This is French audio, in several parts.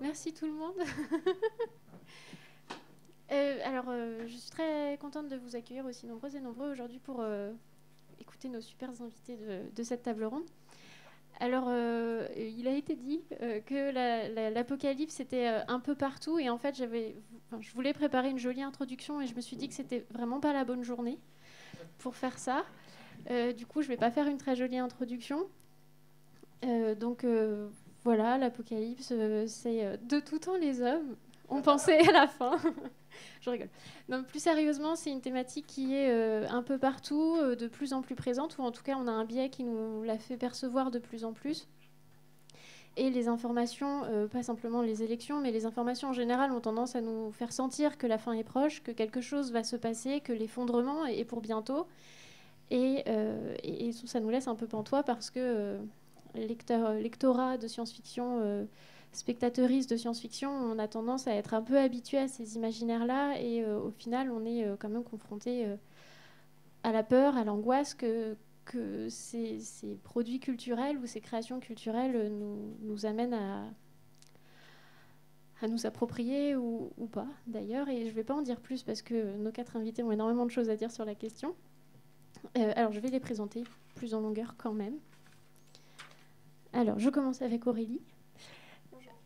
Merci tout le monde. Euh, alors, euh, je suis très contente de vous accueillir aussi nombreux et nombreux aujourd'hui pour euh, écouter nos super invités de, cette table ronde. Alors, il a été dit que l'apocalypse était un peu partout et en fait, j'avais, je voulais préparer une jolie introduction et je me suis dit que c'était vraiment pas la bonne journée pour faire ça. du coup, je vais pas faire une très jolie introduction. donc, voilà, l'Apocalypse, euh, c'est euh, de tout temps les hommes ont pensé à la fin. Je rigole. Plus sérieusement, c'est une thématique qui est euh, un peu partout, de plus en plus présente, ou en tout cas, on a un biais qui nous la fait percevoir de plus en plus. Et les informations, pas simplement les élections, mais les informations en général ont tendance à nous faire sentir que la fin est proche, que quelque chose va se passer, que l'effondrement est pour bientôt. Et, et, ça nous laisse un peu pantois parce que lecteur, lectorat de science-fiction, euh, spectateuriste de science-fiction, on a tendance à être un peu habitué à ces imaginaires-là et euh, au final, on est euh, quand même confronté à la peur, à l'angoisse que, que ces, produits culturels ou ces créations culturelles nous, nous amènent à, à nous approprier ou, ou pas d'ailleurs. Et je ne vais pas en dire plus parce que nos quatre invités ont énormément de choses à dire sur la question. alors je vais les présenter plus en longueur quand même. Alors, je commence avec Aurélie.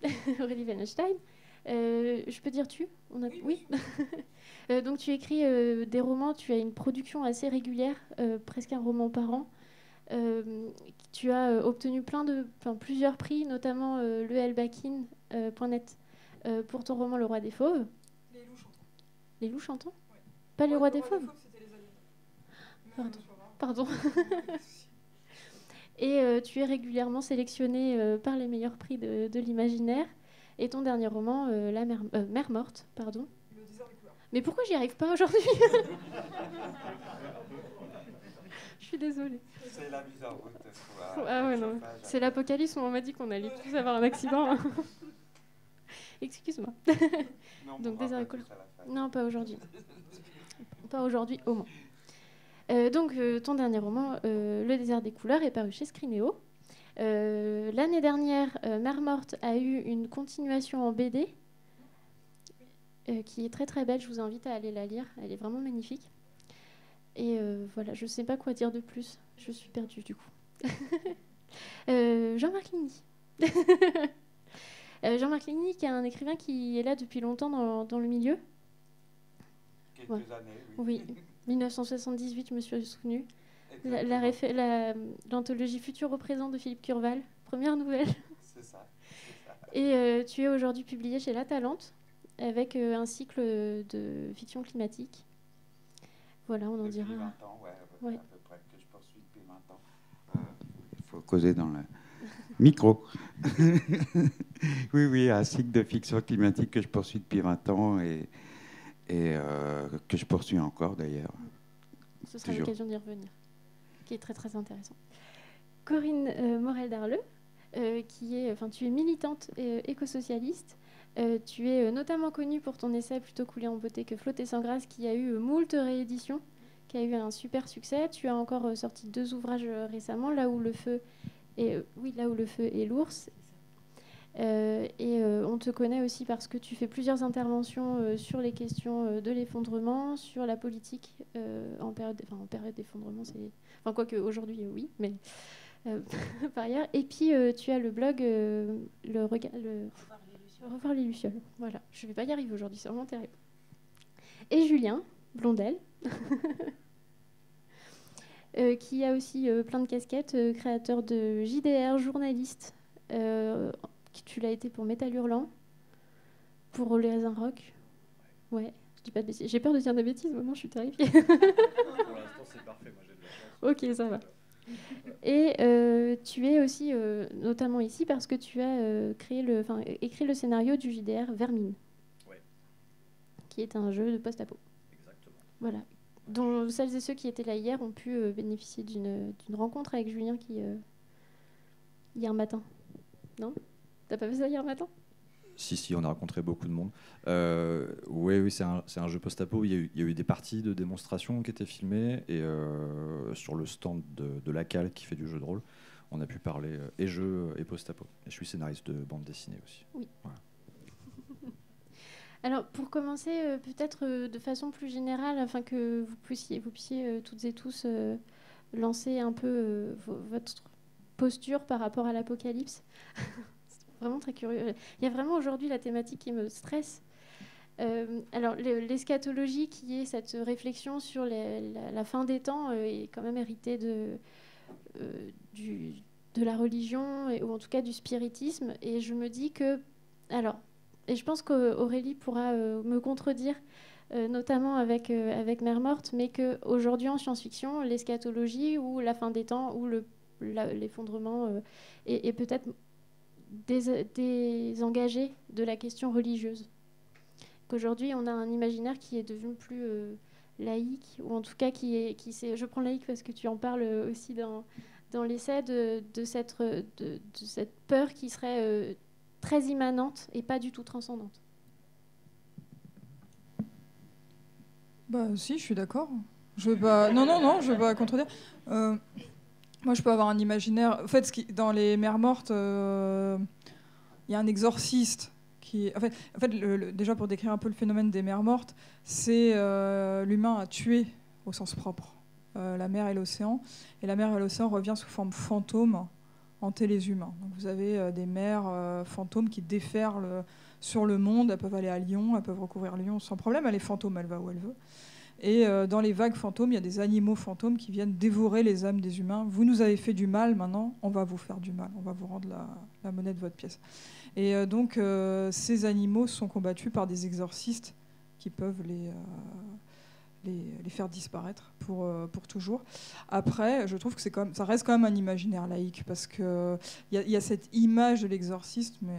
Aurélie Weinstein. Euh, je peux dire tu On a... Oui. Euh, donc, tu écris euh, des romans, tu as une production assez régulière, presque un roman par an. tu as obtenu plein de, plusieurs prix, notamment le Elbakin.net pour ton roman Le Roi des Fauves. Les loups chantants. Les loups chantants Pas les Rois des Fauves, Pardon. Pardon. Et euh, tu es régulièrement sélectionné euh, par les meilleurs prix de, l'imaginaire. Et ton dernier roman, euh, La mer, Mère morte, pardon. Mais pourquoi j'y arrive pas aujourd'hui Je suis désolée. C'est la mise en route. Ah ouais, non. C'est l'apocalypse où on m'a dit qu'on allait tous avoir un accident. Excuse-moi. Donc, désert Non, pas aujourd'hui. pas aujourd'hui, au moins. Euh, donc, euh, ton dernier roman, euh, Le désert des couleurs, est paru chez Scriméo. L'année dernière, Mère morte a eu une continuation en BD qui est très très belle. Je vous invite à aller la lire. Elle est vraiment magnifique. Et voilà, je ne sais pas quoi dire de plus. Je suis perdue du coup. Jean-Marc Ligny. Jean-Marc Ligny, qui est un écrivain qui est là depuis longtemps dans, le milieu. Quelques années, oui. oui. 1978, je me suis souvenue. L'anthologie Futur au présent de Philippe Curval, première nouvelle. C'est ça, Et euh, tu es aujourd'hui publié chez La Talente avec euh, un cycle de fiction climatique. Voilà, on en depuis dira. 20 ans, ouais, à peu près, que je poursuis depuis 20 ans. Euh, il faut causer dans le micro. oui, oui, un cycle de fiction climatique que je poursuis depuis 20 ans et et que je poursuis encore d'ailleurs. Ce sera l'occasion d'y revenir, qui est très très intéressant. Corinne euh, Morel-Darleux, euh, qui est, enfin, tu es militante éco-socialiste. tu es notamment connue pour ton essai Plutôt coulé en beauté que flotter sans grâce, qui a eu moult rééditions, qui a eu un super succès. Tu as encore sorti deux ouvrages récemment, Là où le feu et oui, là où le feu est l'ours euh, et euh, on te connaît aussi parce que tu fais plusieurs interventions euh, sur les questions de l'effondrement, sur la politique en période, enfin, en période d'effondrement. C'est, enfin, quoique aujourd'hui, oui, mais par ailleurs. Et puis, tu as le blog le Revoir les Lucioles. Voilà, je ne vais pas y arriver aujourd'hui, c'est vraiment terrible. Et Julien Blondel. qui a aussi plein de casquettes, créateur de JDR, journaliste, tu l'as été pour Metal Hurlant, pour Les Rock. Ouais, je dis pas de bêtises. J'ai peur de dire des bêtises, maintenant je suis terrifiée. pour l'instant, c'est parfait, moi j'ai de la chance. Ok, ça va. Et euh, tu es aussi, euh, notamment ici, parce que tu as euh, créé le, écrit le scénario du JDR Vermine, ouais. qui est un jeu de post-apo. Exactement. Voilà. Dont celles et ceux qui étaient là hier ont pu bénéficier d'une rencontre avec Julien qui, hier matin. Non? T'as pas fait ça hier matin Si, si, on a rencontré beaucoup de monde. Euh, oui, oui, c'est un, un, jeu post-apo. Il, il, y a eu des parties de démonstration qui étaient filmées et euh, sur le stand de, de, la Cal qui fait du jeu de rôle, on a pu parler euh, et jeu et post-apo. Et je suis scénariste de bande dessinée aussi. Oui. Voilà. Alors, pour commencer, peut-être de façon plus générale, afin que vous puissiez, vous puissiez toutes et tous lancer un peu votre posture par rapport à l'apocalypse. vraiment très curieux. Il y a vraiment aujourd'hui la thématique qui me stresse. Euh, alors, l'eschatologie, qui est cette réflexion sur la, fin des temps, euh, est quand même héritée de, euh, la religion, ou en tout cas du spiritisme. Et je me dis que. Alors, et je pense qu'Aurélie pourra me contredire, notamment avec, Mère Morte, mais qu'aujourd'hui en science-fiction, l'eschatologie ou la fin des temps ou l'effondrement est peut-être désengagé de la question religieuse. Qu'aujourd'hui, on a un imaginaire qui est devenu plus euh, laïque, ou en tout cas qui est. Qui je prends laïque parce que tu en parles aussi dans, dans l'essai de, de, cette, de, cette peur qui serait euh, très immanente et pas du tout transcendante. Bah si, je suis d'accord. Je veux pas. Non, non, non, je veux pas contredire. Euh, moi, je peux avoir un imaginaire. En fait, dans les mères mortes, euh, il y a un exorciste qui. En fait, en fait déjà pour décrire un peu le phénomène des mères mortes, c'est euh, l'humain a tué au sens propre euh, la mer et l'océan, et la mer et l'océan revient sous forme fantôme hanter les humains. Vous avez des mers fantômes qui déferlent sur le monde. Elles peuvent aller à Lyon, elles peuvent recouvrir Lyon sans problème. Elle est fantôme, elle va où elle veut. Et euh, dans les vagues fantômes, il y a des animaux fantômes qui viennent dévorer les âmes des humains. Vous nous avez fait du mal, maintenant, on va vous faire du mal. On va vous rendre la, monnaie de votre pièce. Et euh, donc, euh, ces animaux sont combattus par des exorcistes qui peuvent les, les, faire disparaître pour, pour toujours. Après, je trouve que c'est quand même, ça reste quand même un imaginaire laïque parce qu'il y, y, a cette image de l'exorciste, mais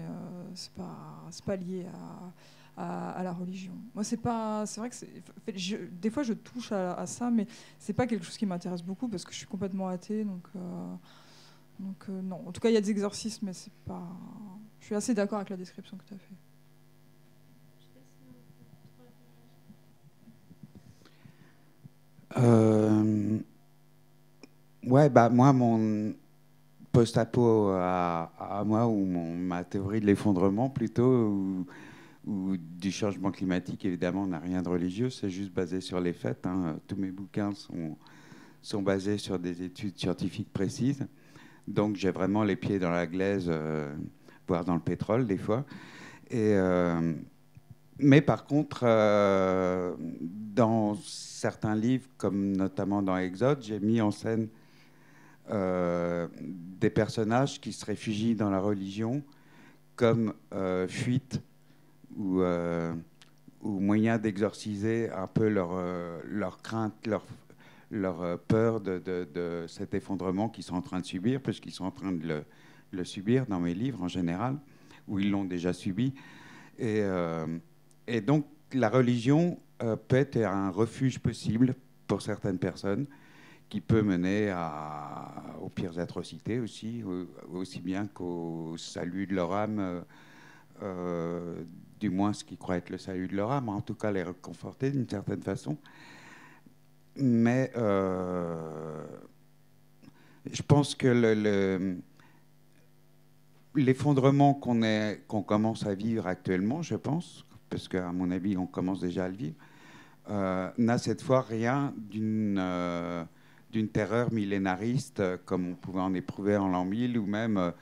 ce n'est pas, pas lié à à, la religion. Moi, c'est pas, c'est vrai que des fois je touche à, ça, mais c'est pas quelque chose qui m'intéresse beaucoup parce que je suis complètement athée, donc. Euh, donc euh, non, en tout cas il y a des exorcismes, mais c'est pas. Je suis assez d'accord avec la description que tu as faite. Euh, ouais, bah moi, mon post-apo à, à, moi, ou mon, ma théorie de l'effondrement plutôt, ou du changement climatique, évidemment, n'a rien de religieux, c'est juste basé sur les faits. Hein. Tous mes bouquins sont, basés sur des études scientifiques précises. Donc j'ai vraiment les pieds dans la glaise, euh, voire dans le pétrole des fois. Euh, mais par contre, euh, dans certains livres, comme notamment dans Exode, j'ai mis en scène des personnages qui se réfugient dans la religion comme fuite ou, euh, ou moyen d'exorciser un peu leur, euh, leur crainte, leur, leur euh, peur de, de, cet effondrement qu'ils sont en train de subir, puisqu'ils sont en train de le, le, subir dans mes livres en général, ou ils l'ont déjà subi. Et, et, donc la religion peut être un refuge possible pour certaines personnes qui peut mener à, aux pires atrocités aussi, aussi bien qu'au salut de leur âme euh, du moins ce qu'ils croient être le salut de leur âme, en tout cas les réconforter d'une certaine façon. Mais euh, je pense que l'effondrement qu'on commence à vivre actuellement, je pense, parce qu'à mon avis on commence déjà à le vivre, euh, n'a cette fois rien d'une d'une terreur millénariste comme on pouvait en éprouver en l'an 1000 ou même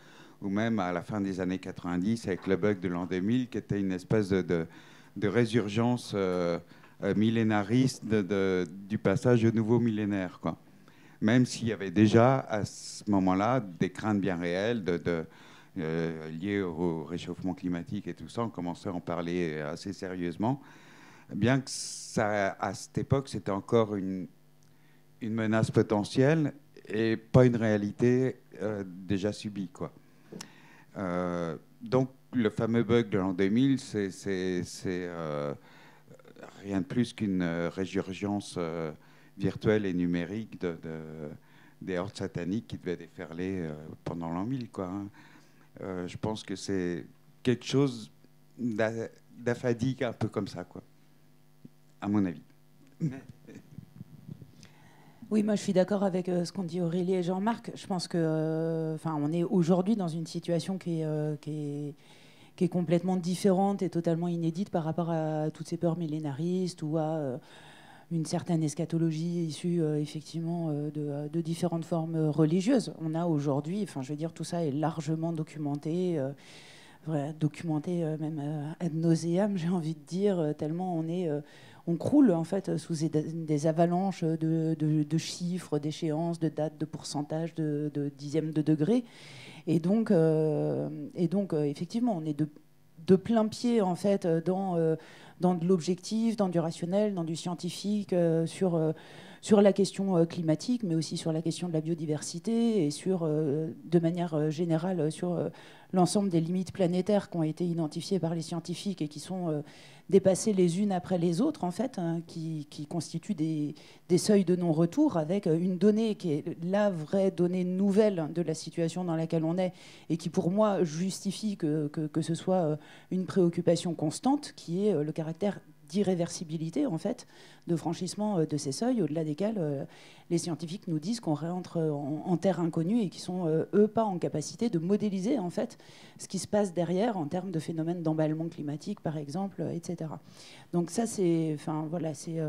ou même à la fin des années 90 avec le bug de l'an 2000, qui était une espèce de, résurgence euh, euh, millénariste du passage au nouveau millénaire. Quoi. Même s'il y avait déjà à ce moment-là des craintes bien réelles euh, liées au réchauffement climatique et tout ça, on commençait à en parler assez sérieusement, bien que ça, à cette époque, c'était encore une, une menace potentielle et pas une réalité déjà subie. Quoi. Euh, donc, le fameux bug de l'an 2000, c'est euh, rien de plus qu'une euh, résurgence virtuelle et numérique de, des hordes sataniques qui devaient déferler pendant l'an 1000. Quoi, hein. je pense que c'est quelque chose la fatigue, un peu comme ça, quoi, à mon avis. Oui, moi je suis d'accord avec euh, ce qu'ont dit Aurélie et Jean-Marc. Je pense que, euh, enfin, on est aujourd'hui dans une situation qui est, euh, qui, est, complètement différente et totalement inédite par rapport à toutes ces peurs millénaristes ou à une certaine eschatologie issue effectivement de, de, différentes formes religieuses. On a aujourd'hui, enfin, je veux dire, tout ça est largement documenté documenté même ad nauseam, j'ai envie de dire, tellement on est on croule en fait sous des avalanches de, chiffres, d'échéances, de dates, de pourcentages, de, dixièmes de degrés. Et donc, euh, et donc euh, effectivement, on est de, plein pied en fait dans, euh, dans de l'objectif, dans du rationnel, dans du scientifique, sur sur la question climatique, mais aussi sur la question de la biodiversité et sur, de manière générale, sur l'ensemble des limites planétaires qui ont été identifiées par les scientifiques et qui sont dépasser les unes après les autres, en fait, hein, qui, constituent des, seuils de non-retour avec euh, une donnée qui est la vraie donnée nouvelle de la situation dans laquelle on est et qui, pour moi, justifie que, que ce soit euh, une préoccupation constante, qui est euh, le caractère d'irréversibilité en fait, de franchissement euh, de ces seuils au-delà desquels euh, les scientifiques nous disent qu'on rentre en, terre inconnue et qui sont euh, eux pas en capacité de modéliser en fait ce qui se passe derrière en termes de phénomènes d'emballement climatique par exemple, etc. Donc ça c'est, enfin voilà, c'est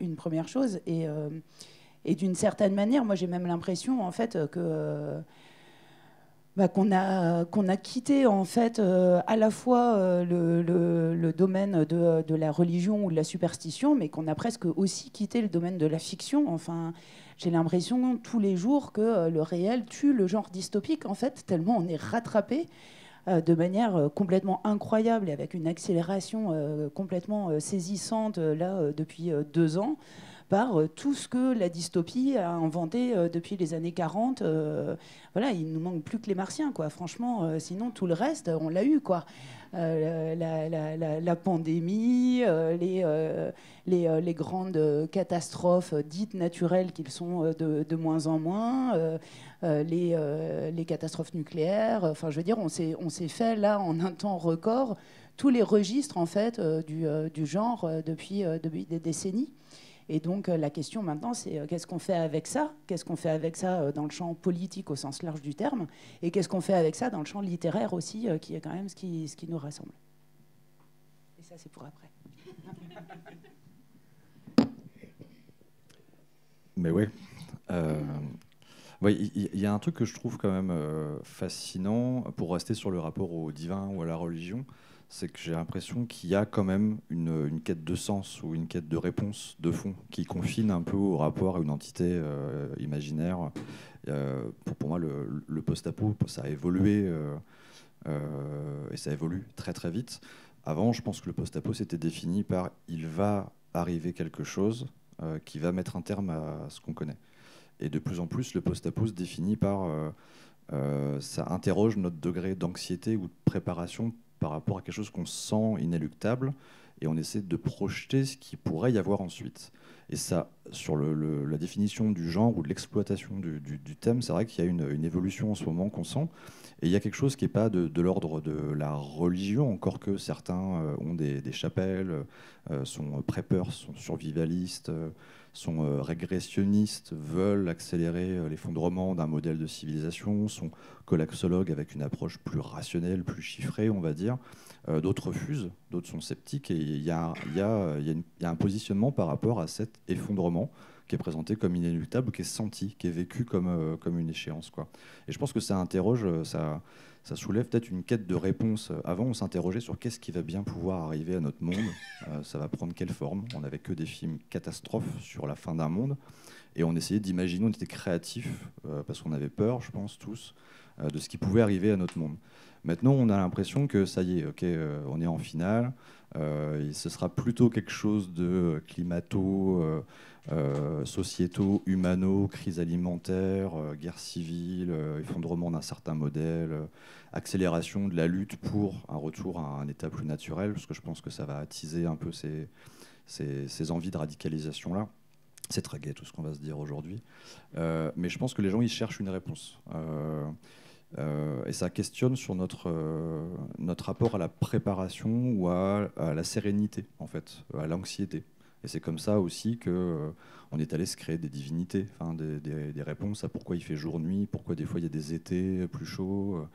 une première chose et et d'une certaine manière, moi j'ai même l'impression en fait que bah, qu'on a, qu'on a quitté en fait euh, à la fois euh, le, domaine de, de, la religion ou de la superstition, mais qu'on a presque aussi quitté le domaine de la fiction. Enfin, j'ai l'impression tous les jours que euh, le réel tue le genre dystopique en fait, tellement on est rattrapé de manière complètement incroyable et avec une accélération complètement saisissante là depuis deux ans par euh, tout ce que la dystopie a inventé euh, depuis les années 40. Euh, voilà, il nous manque plus que les martiens, quoi. Franchement, sinon tout le reste, on l'a eu, quoi. la, pandémie, les, les, grandes catastrophes dites naturelles qu'ils sont de, moins en moins, les, les, catastrophes nucléaires. Enfin, je veux dire, on s'est, on s'est fait là en un temps record tous les registres en fait du, du genre depuis, depuis des décennies. Et donc euh, la question maintenant, c'est euh, qu'est-ce qu'on fait avec ça? Qu'est-ce qu'on fait avec ça euh, dans le champ politique au sens large du terme? Et qu'est-ce qu'on fait avec ça dans le champ littéraire aussi, qui est quand même ce qui, ce qui nous rassemble? Et ça, c'est pour après. Mais oui. Il y, a un truc que je trouve quand même fascinant pour rester sur le rapport au divin ou à la religion c'est que j'ai l'impression qu'il y a quand même une, quête de sens ou une quête de réponse de fond qui confine un peu au rapport à une entité euh, imaginaire. Euh, pour, moi, le, post-apo, ça a évolué euh, et ça évolue très très vite. Avant, je pense que le post-apo s'était défini par il va arriver quelque chose qui va mettre un terme à ce qu'on connaît. Et de plus en plus, le post-apo se définit par ça interroge notre degré d'anxiété ou de préparation par rapport à quelque chose qu'on sent inéluctable et on essaie de projeter ce qui pourrait y avoir ensuite. Et ça, sur le, la définition du genre ou de l'exploitation du, thème, c'est vrai qu'il y a une, évolution en ce moment qu'on sent. Et il y a quelque chose qui n'est pas de, l'ordre de la religion, encore que certains euh, ont des, chapelles, euh, sont prépeurs, sont survivalistes. Euh, sont euh, régressionnistes, veulent accélérer euh, l'effondrement d'un modèle de civilisation, sont collapsologues avec une approche plus rationnelle, plus chiffrée, on va dire. Euh, d'autres refusent, d'autres sont sceptiques, et il y, a un positionnement par rapport à cet effondrement qui est présenté comme inéluctable, qui est senti, qui est vécu comme, comme une échéance. Quoi. Et je pense que ça interroge, ça, ça soulève peut-être une quête de réponse. Avant, on s'interrogeait sur qu'est-ce qui va bien pouvoir arriver à notre monde, euh, ça va prendre quelle forme? On n'avait que des films catastrophes sur la fin d'un monde, et on essayait d'imaginer, on était créatifs, euh, parce qu'on avait peur, je pense, tous, euh, de ce qui pouvait arriver à notre monde. Maintenant, on a l'impression que ça y est, ok, on est en finale, ce sera plutôt quelque chose de climato euh, sociétaux, humano, crise alimentaire, euh, guerre civile, euh, effondrement d'un certain modèle, accélération de la lutte pour un retour à un état plus naturel, parce que je pense que ça va attiser un peu ces, ces, envies de radicalisation-là. C'est très gai tout ce qu'on va se dire aujourd'hui. mais je pense que les gens, ils cherchent une réponse. Et ça questionne sur notre, notre rapport à la préparation ou à, la sérénité, en fait, à l'anxiété. Et c'est comme ça aussi que on est allé se créer des divinités, enfin, des, des, réponses à pourquoi il fait jour-nuit, pourquoi des fois il y a des étés plus chauds,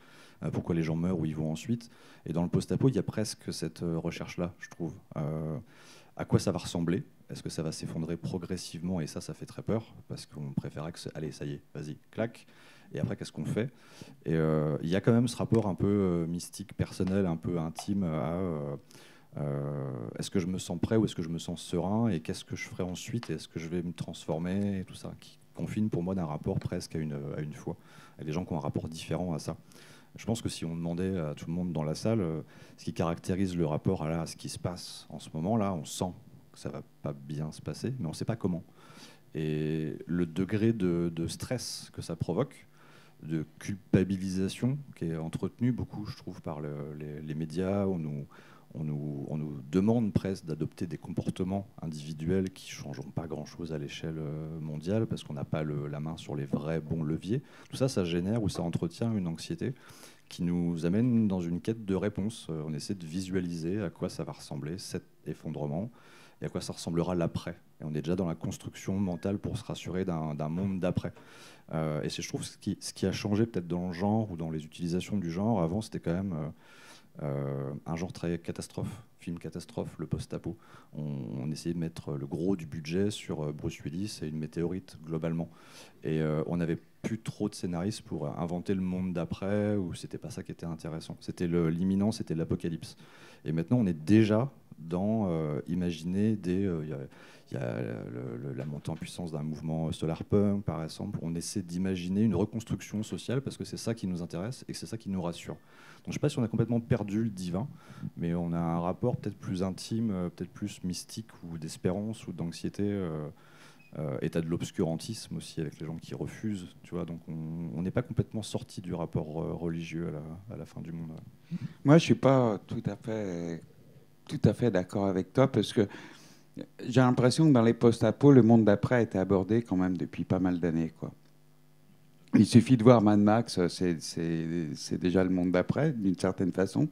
pourquoi les gens meurent ou ils vont ensuite. Et dans le post-apo, il y a presque cette recherche-là, je trouve. à quoi ça va ressembler? Est-ce que ça va s'effondrer progressivement? Et ça, ça fait très peur, parce qu'on préférait que... Allez, ça y est, vas-y, clac et après qu'est-ce qu'on fait? Et euh, il y a quand même ce rapport un peu euh, mystique, personnel, un peu intime à euh, est-ce que je me sens prêt ou est-ce que je me sens serein? Et qu'est-ce que je ferai ensuite? Est-ce que je vais me transformer? Et tout ça qui confine pour moi d'un rapport presque à une, à une foi. Il des gens qui ont un rapport différent à ça. Je pense que si on demandait à tout le monde dans la salle ce qui caractérise le rapport à, ce qui se passe en ce moment-là, on sent que ça va pas bien se passer, mais on ne sait pas comment. Et le degré de, de stress que ça provoque, de culpabilisation qui est entretenu beaucoup, je trouve, par les, médias. On nous, on, nous, on nous, demande presque d'adopter des comportements individuels qui ne changeront pas grand-chose à l'échelle euh, mondiale parce qu'on n'a pas la main sur les vrais bons leviers. Tout ça, ça génère ou ça entretient une anxiété qui nous amène dans une quête de réponse. Euh, on essaie de visualiser à quoi ça va ressembler, cet effondrement, et à quoi ça ressemblera l'après. Et on est déjà dans la construction mentale pour se rassurer d'un monde d'après. Euh, et c'est, je trouve, ce qui, ce qui a changé peut-être dans le genre ou dans les utilisations du genre. Avant, c'était quand même euh, euh, un genre très catastrophe, film catastrophe, le post-apo. On, essayait de mettre le gros du budget sur Bruce Willis et une météorite globalement. Et on n'avait plus trop de scénaristes pour inventer le monde d'après, ou c'était pas ça qui était intéressant. C'était l'imminent, c'était l'apocalypse. Et maintenant, on est déjà dans imaginer des il y a la montée en puissance d'un mouvement solarpunk, par exemple. On essaie d'imaginer une reconstruction sociale parce que c'est ça qui nous intéresse et c'est ça qui nous rassure. Donc je ne sais pas si on a complètement perdu le divin, mais on a un rapport peut-être plus intime, euh, peut-être plus mystique ou d'espérance ou d'anxiété. Euh, euh, état de l'obscurantisme aussi avec les gens qui refusent, tu vois. Donc on n'est pas complètement sorti du rapport religieux à la, fin du monde. Moi, je suis pas tout à fait tout à fait d'accord avec toi parce que j'ai l'impression que dans les post-apo, le monde d'après a été abordé quand même depuis pas mal d'années. Quoi. Il suffit de voir Mad Max, c'est déjà le monde d'après, d'une certaine façon.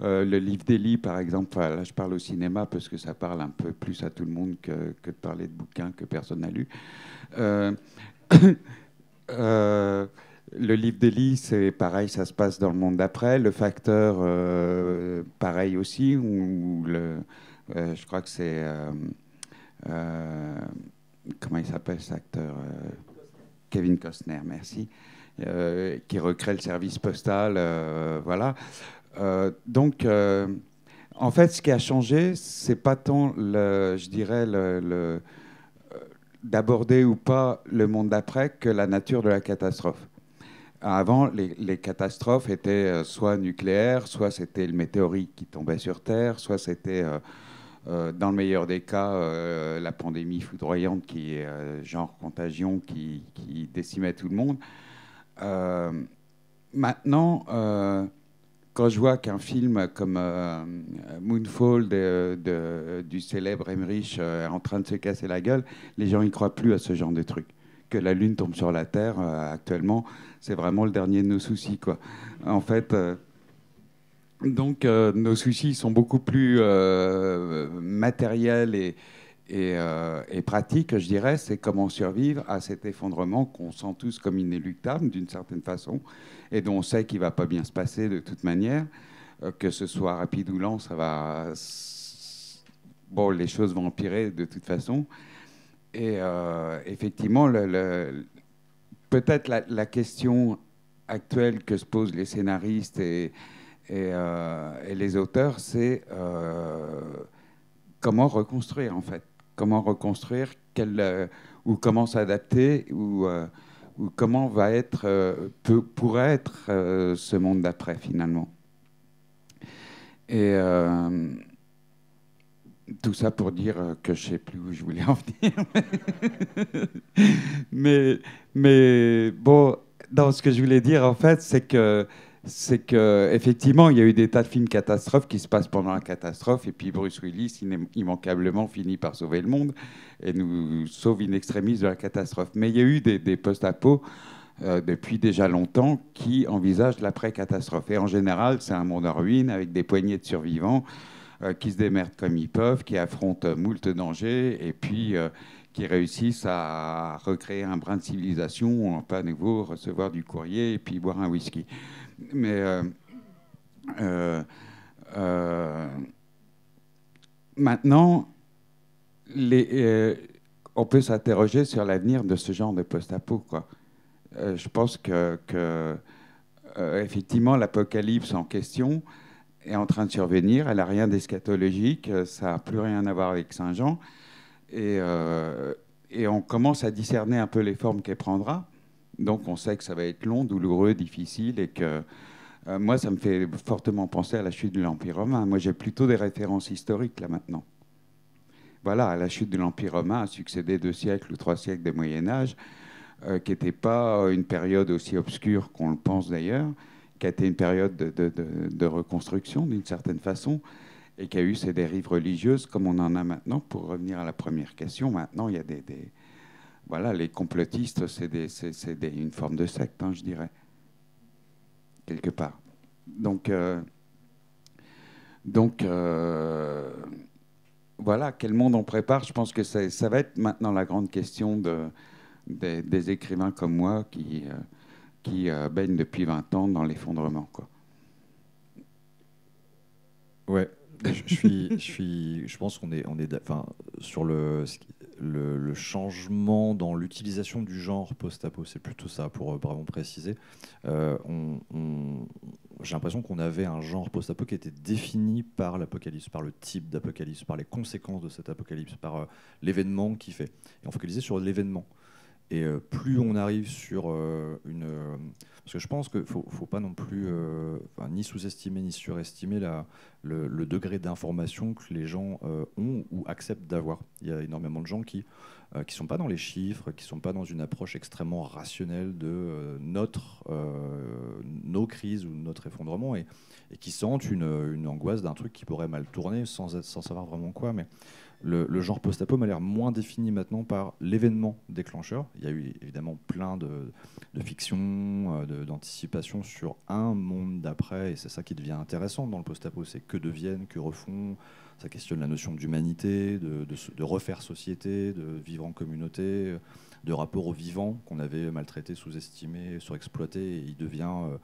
Euh, le livre d'Eli, par exemple, là je parle au cinéma parce que ça parle un peu plus à tout le monde que, que de parler de bouquins que personne n'a lu. Euh, euh, le livre d'Eli, c'est pareil, ça se passe dans le monde d'après. Le facteur, pareil aussi, où le, euh, je crois que c'est. Euh, euh, comment il s'appelle cet acteur Kevin Costner, merci. qui recrée le service postal. voilà. donc. En fait, ce qui a changé, c'est pas tant, je dirais, d'aborder ou pas le monde d'après que la nature de la catastrophe. Avant, les, catastrophes étaient soit nucléaires, soit c'était le météorite qui tombait sur Terre, soit c'était euh, dans le meilleur des cas, euh, la pandémie foudroyante qui est euh, genre contagion qui, décimait tout le monde. maintenant, quand je vois qu'un film comme Moonfall du célèbre Emmerich est en train de se casser la gueule, les gens n'y croient plus à ce genre de truc. Que la Lune tombe sur la Terre actuellement, c'est vraiment le dernier de nos soucis. Quoi. En fait, donc euh, nos soucis sont beaucoup plus euh, matériels et, euh, et, pratiques, je dirais. C'est comment survivre à cet effondrement qu'on sent tous comme inéluctable d'une certaine façon et dont on sait qu'il ne va pas bien se passer de toute manière. que ce soit rapide ou lent, ça va... Bon, les choses vont empirer de toute façon. Et effectivement, le, peut-être la, question actuelle que se posent les scénaristes et, euh, les auteurs, c'est euh, comment reconstruire en fait. Comment reconstruire, euh, ou comment s'adapter, ou, ou, comment va être, peut, pourrait être ce monde d'après finalement. Et tout ça pour dire que je ne sais plus où je voulais en venir. mais, mais bon, dans ce que je voulais dire en fait, c'est que c'est qu'effectivement, il y a eu des tas de films catastrophes qui se passent pendant la catastrophe, et puis Bruce Willis, immanquablement, finit par sauver le monde et nous sauve in extremis de la catastrophe. Mais il y a eu des, post-apos depuis déjà longtemps qui envisage l'après-catastrophe. Et en général, c'est un monde en ruine avec des poignées de survivants qui se démerdent comme ils peuvent, qui affrontent moult dangers et puis qui réussissent à recréer un brin de civilisation on peut à nouveau recevoir du courrier et puis boire un whisky. Mais maintenant, les, on peut s'interroger sur l'avenir de ce genre de post-apo. Euh, je pense que, euh, effectivement, l'apocalypse en question est en train de survenir. Elle n'a rien d'eschatologique, ça n'a plus rien à voir avec Saint-Jean. Et, euh, et, on commence à discerner un peu les formes qu'elle prendra. Donc on sait que ça va être long, douloureux, difficile, et que moi, ça me fait fortement penser à la chute de l'Empire romain. Moi, j'ai plutôt des références historiques là maintenant voilà, à la chute de l'Empire romain a succédé deux siècles ou trois siècles de Moyen Âge, euh, qui n'était pas une période aussi obscure qu'on le pense d'ailleurs, qui a été une période de, reconstruction d'une certaine façon, et qui a eu ses dérives religieuses comme on en a maintenant. Pour revenir à la première question, maintenant il y a des, voilà, les complotistes, c'est une forme de secte, hein, je dirais, quelque part. Donc, euh, donc euh, voilà, quel monde on prépare? Je pense que ça, va être maintenant la grande question de, des, écrivains comme moi qui, euh, qui euh, baignent depuis 20 ans dans l'effondrement. Quoi. Ouais, je, suis, je, suis, je pense qu'on est, on est enfin, sur le, le, changement dans l'utilisation du genre post-apo, c'est plutôt ça, pour vraiment préciser. Euh, j'ai l'impression qu'on avait un genre post-apo qui était défini par l'apocalypse, par le type d'apocalypse, par les conséquences de cet apocalypse, par euh, l'événement qui fait. Et on focalisait sur l'événement. Et euh, plus on arrive sur une parce que je pense qu'il ne faut, pas non plus euh, ni sous-estimer ni surestimer le, degré d'information que les gens euh, ont ou acceptent d'avoir. Il y a énormément de gens qui ne euh, sont pas dans les chiffres, qui ne sont pas dans une approche extrêmement rationnelle de notre, nos crises ou notre effondrement et, qui sentent une, une angoisse d'un truc qui pourrait mal tourner sans, sans savoir vraiment quoi. Mais le, genre post-apo m'a l'air moins défini maintenant par l'événement déclencheur. Il y a eu évidemment plein de, de fictions, euh, d'anticipation sur un monde d'après, et c'est ça qui devient intéressant dans le post-apo, c'est que deviennent, que refont. Ça questionne la notion d'humanité, de, refaire société, de vivre en communauté, de rapport au vivant qu'on avait maltraité, sous-estimé, surexploité, et il devient euh,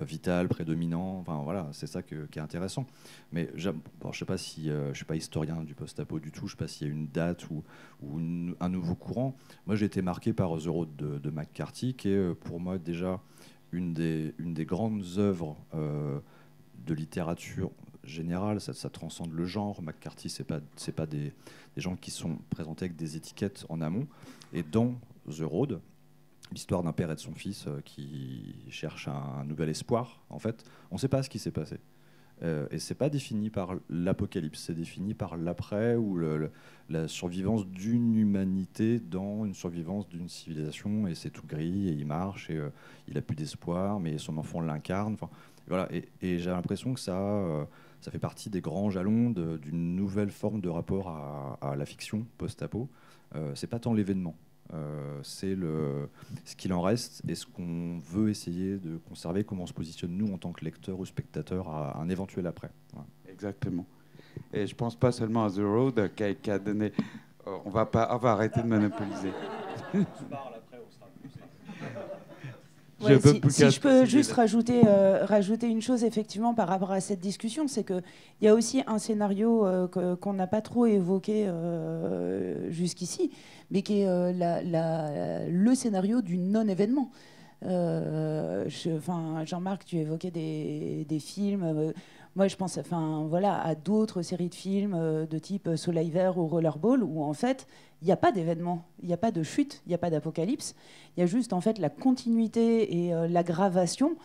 vital, prédominant. Enfin voilà, c'est ça qui est intéressant. Mais je ne sais pas si euh, je suis pas historien du post-apo du tout. Je sais pas s'il y a une date ou, un nouveau courant. Moi, j'ai été marqué par The Road de, McCarthy, qui est euh, pour moi déjà une des, grandes œuvres euh, de littérature générale. Ça, transcende le genre. McCarthy, c'est pas c'est pas des, des gens qui sont présentés avec des étiquettes en amont. Et dans The Road, l'histoire d'un père et de son fils euh, qui cherchent un, nouvel espoir. En fait, on ne sait pas ce qui s'est passé. Euh, et c'est pas défini par l'apocalypse, c'est défini par l'après ou la survivance d'une humanité dans une survivance d'une civilisation. Et c'est tout gris et il marche et euh, il a plus d'espoir, mais son enfant l'incarne. Voilà. Et, j'ai l'impression que ça, euh, ça fait partie des grands jalons d'une nouvelle forme de rapport à, à la fiction post-apo. c'est pas tant l'événement, euh, c'est le, ce qu'il en reste et ce qu'on veut essayer de conserver, comment on se positionne nous en tant que lecteur ou spectateur à un éventuel après. Exactement. Et je pense pas seulement à The Road qui a, donné. Euh, on va pas, on va arrêter de monopoliser. si, je peux juste rajouter, euh, rajouter une chose effectivement par rapport à cette discussion, c'est qu'il y a aussi un scénario qu'on n'a pas trop évoqué jusqu'ici, mais qui est euh, la, le scénario du non-événement. Euh, Jean-Marc, tu évoquais des, films. Euh, moi, je pense enfin, voilà, à d'autres séries de films de type Soleil Vert ou Rollerball, où en fait, il n'y a pas d'événement, il n'y a pas de chute, il n'y a pas d'apocalypse. Il y a juste en fait la continuité et l'aggravation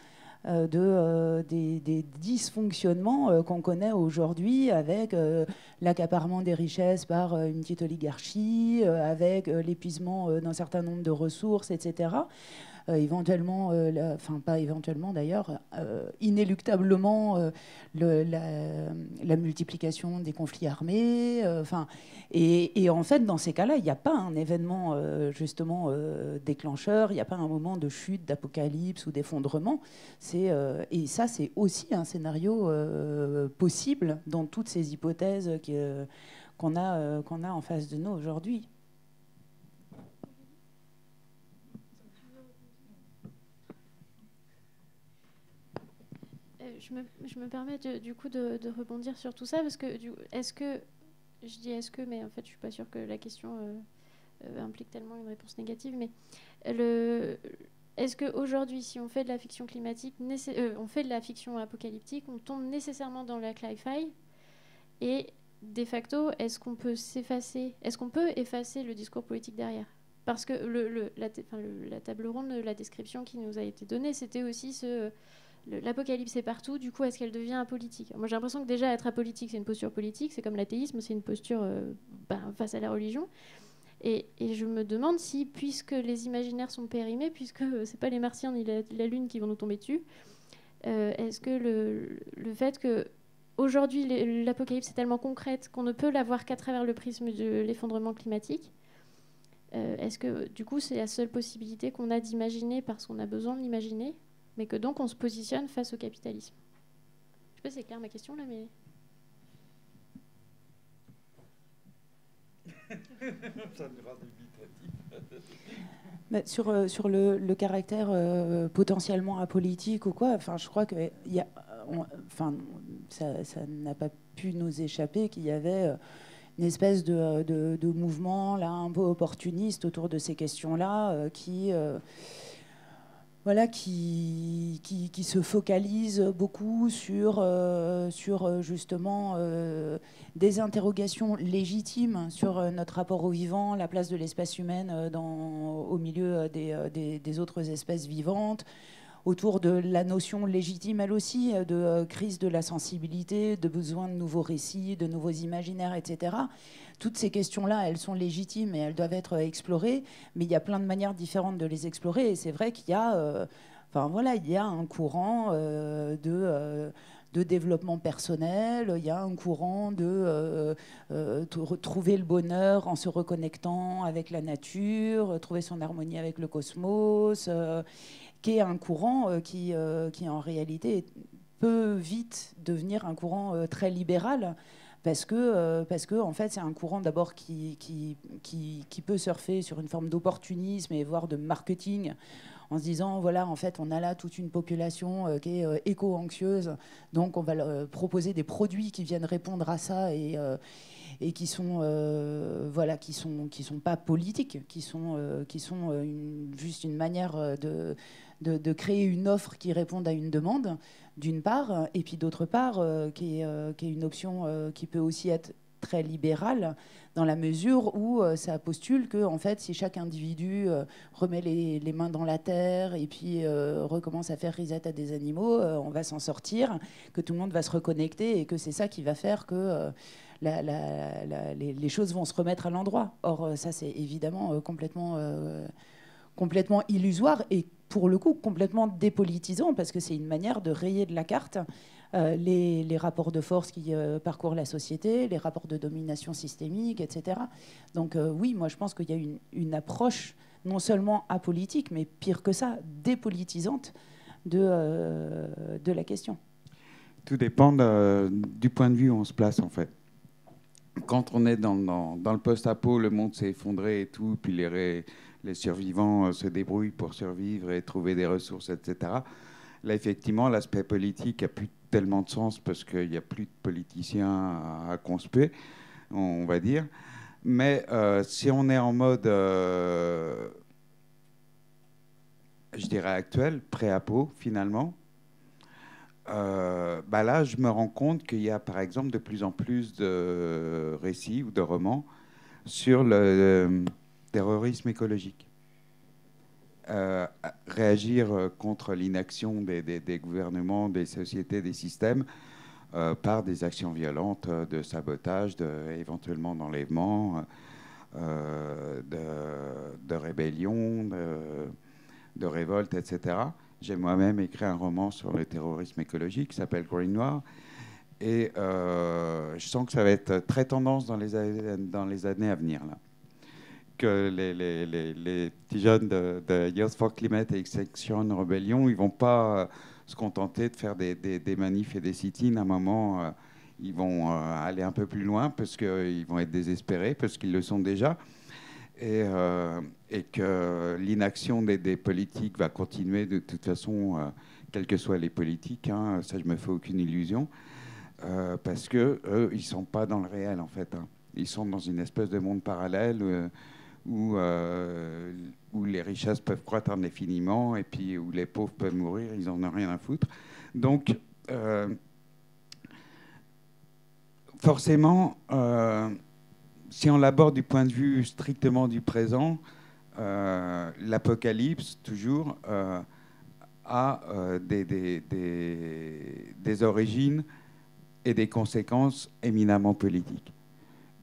euh, de, euh, des, dysfonctionnements euh, qu'on connaît aujourd'hui avec l'accaparement des richesses par une petite oligarchie, avec l'épuisement d'un certain nombre de ressources, etc. éventuellement, enfin pas éventuellement d'ailleurs, inéluctablement le, la, multiplication des conflits armés. Enfin, et, et, en fait, dans ces cas-là, il n'y a pas un événement justement déclencheur, il n'y a pas un moment de chute, d'apocalypse ou d'effondrement. C'est et ça, c'est aussi un scénario possible dans toutes ces hypothèses qu'on a, qu'on a en face de nous aujourd'hui. Je, me, permets du coup de, rebondir sur tout ça parce que est-ce que je dis est-ce que mais en fait je suis pas sûre que la question euh, euh, implique tellement une réponse négative mais est-ce qu'aujourd'hui, si on fait de la fiction climatique, euh, on fait de la fiction apocalyptique, on tombe nécessairement dans la cli-fi Et de facto, est-ce qu'on peut effacer le discours politique derrière? Parce que la, table ronde, la description qui nous a été donnée, c'était aussi ce l'apocalypse est partout, du coup, est-ce qu'elle devient apolitique? Moi, j'ai l'impression que déjà, être apolitique, c'est une posture politique, c'est comme l'athéisme, c'est une posture euh, ben, face à la religion. Et, je me demande si, puisque les imaginaires sont périmés, puisque c'est pas les martiens ni la, lune qui vont nous tomber dessus, euh, est-ce que le, le, fait que aujourd'hui l'apocalypse est tellement concrète qu'on ne peut la voir qu'à travers le prisme de l'effondrement climatique, euh, est-ce que du coup c'est la seule possibilité qu'on a d'imaginer parce qu'on a besoin de l'imaginer? Mais que donc on se positionne face au capitalisme. Je sais pas si c'est clair ma question là, mais. sur, euh, sur le, le caractère euh, potentiellement apolitique ou quoi, enfin, je crois que y a, enfin, ça n'a pas pu nous échapper qu'il y avait euh, une espèce de, de, de, mouvement là un peu opportuniste autour de ces questions-là qui voilà, qui, se focalise beaucoup sur, euh, euh, justement euh, des interrogations légitimes sur notre rapport au vivant, la place de l'espèce humaine au milieu des, autres espèces vivantes, autour de la notion légitime, elle aussi, de crise de la sensibilité, de besoin de nouveaux récits, de nouveaux imaginaires, etc toutes ces questions-là, elles sont légitimes et elles doivent être explorées, mais il y a plein de manières différentes de les explorer. Et c'est vrai qu'il y a, euh, enfin voilà, il y a un courant euh, de euh, de développement personnel, il y a un courant de trouver le bonheur en se reconnectant avec la nature, trouver son harmonie avec le cosmos, qui est un courant qui, qui en réalité peut vite devenir un courant très libéral parce que, euh, parce que en fait, c'est un courant d'abord qui, qui, qui, peut surfer sur une forme d'opportunisme et voire de marketing en se disant voilà en fait on a là toute une population euh, qui est euh, éco-anxieuse donc on va leur proposer des produits qui viennent répondre à ça et, et qui sont voilà qui sont qui sont pas politiques qui sont qui sont juste une manière de, de, créer une offre qui réponde à une demande d'une part, et puis d'autre part, euh, qui, est, euh, qui, est, une option euh, qui peut aussi être très libérale dans la mesure où ça postule que en fait si chaque individu remet les, mains dans la terre et puis recommence à faire risette à des animaux on va s'en sortir que tout le monde va se reconnecter et que c'est ça qui va faire que les, choses vont se remettre à l'endroit. Or ça c'est évidemment complètement complètement illusoire et pour le coup complètement dépolitisant parce que c'est une manière de rayer de la carte euh, les, rapports de force qui euh, parcourent la société, les rapports de domination systémique, etc. Donc euh, oui, moi je pense qu'il y a une, une, approche non seulement apolitique, mais pire que ça, dépolitisante de, de la question. Tout dépend du point de vue où on se place en fait. Quand on est dans, dans, dans le post-apo, le monde s'est effondré et tout, puis les, les survivants euh, se débrouillent pour survivre et trouver des ressources, etc. Là, effectivement, l'aspect politique a plus tellement de sens parce qu'il n'y a plus de politiciens à, conspuer, on va dire. Mais euh, si on est en mode, euh, je dirais actuel, pré-apo finalement, bah là, je me rends compte qu'il y a par exemple de plus en plus de récits ou de romans sur le terrorisme écologique. Euh, réagir euh, contre l'inaction des, gouvernements, des sociétés, des systèmes euh, par des actions violentes de sabotage, éventuellement d'enlèvement, de, rébellion, de révolte, etc. J'ai moi-même écrit un roman sur le terrorisme écologique qui s'appelle Green Noir. Et je sens que ça va être très tendance dans les, années à venir. Que les, petits jeunes de, de, Youth for Climate et Extinction Rebellion, ils vont pas se contenter de faire des, des, manifs et des sit-ins. À un moment, euh, ils vont euh, aller un peu plus loin parce qu'ils vont être désespérés, parce qu'ils le sont déjà. Et, euh, et que l'inaction des, des, politiques va continuer de toute façon, quelles que soient les politiques. Hein, ça, je me fais aucune illusion. parce que eux, ils sont pas dans le réel en fait. Hein. Ils sont dans une espèce de monde parallèle où, euh, où les richesses peuvent croître indéfiniment et puis où les pauvres peuvent mourir, ils n'en ont rien à foutre. Donc, euh, forcément, euh, si on l'aborde du point de vue strictement du présent, l'apocalypse, toujours, a des, des, des, des origines et des conséquences éminemment politiques.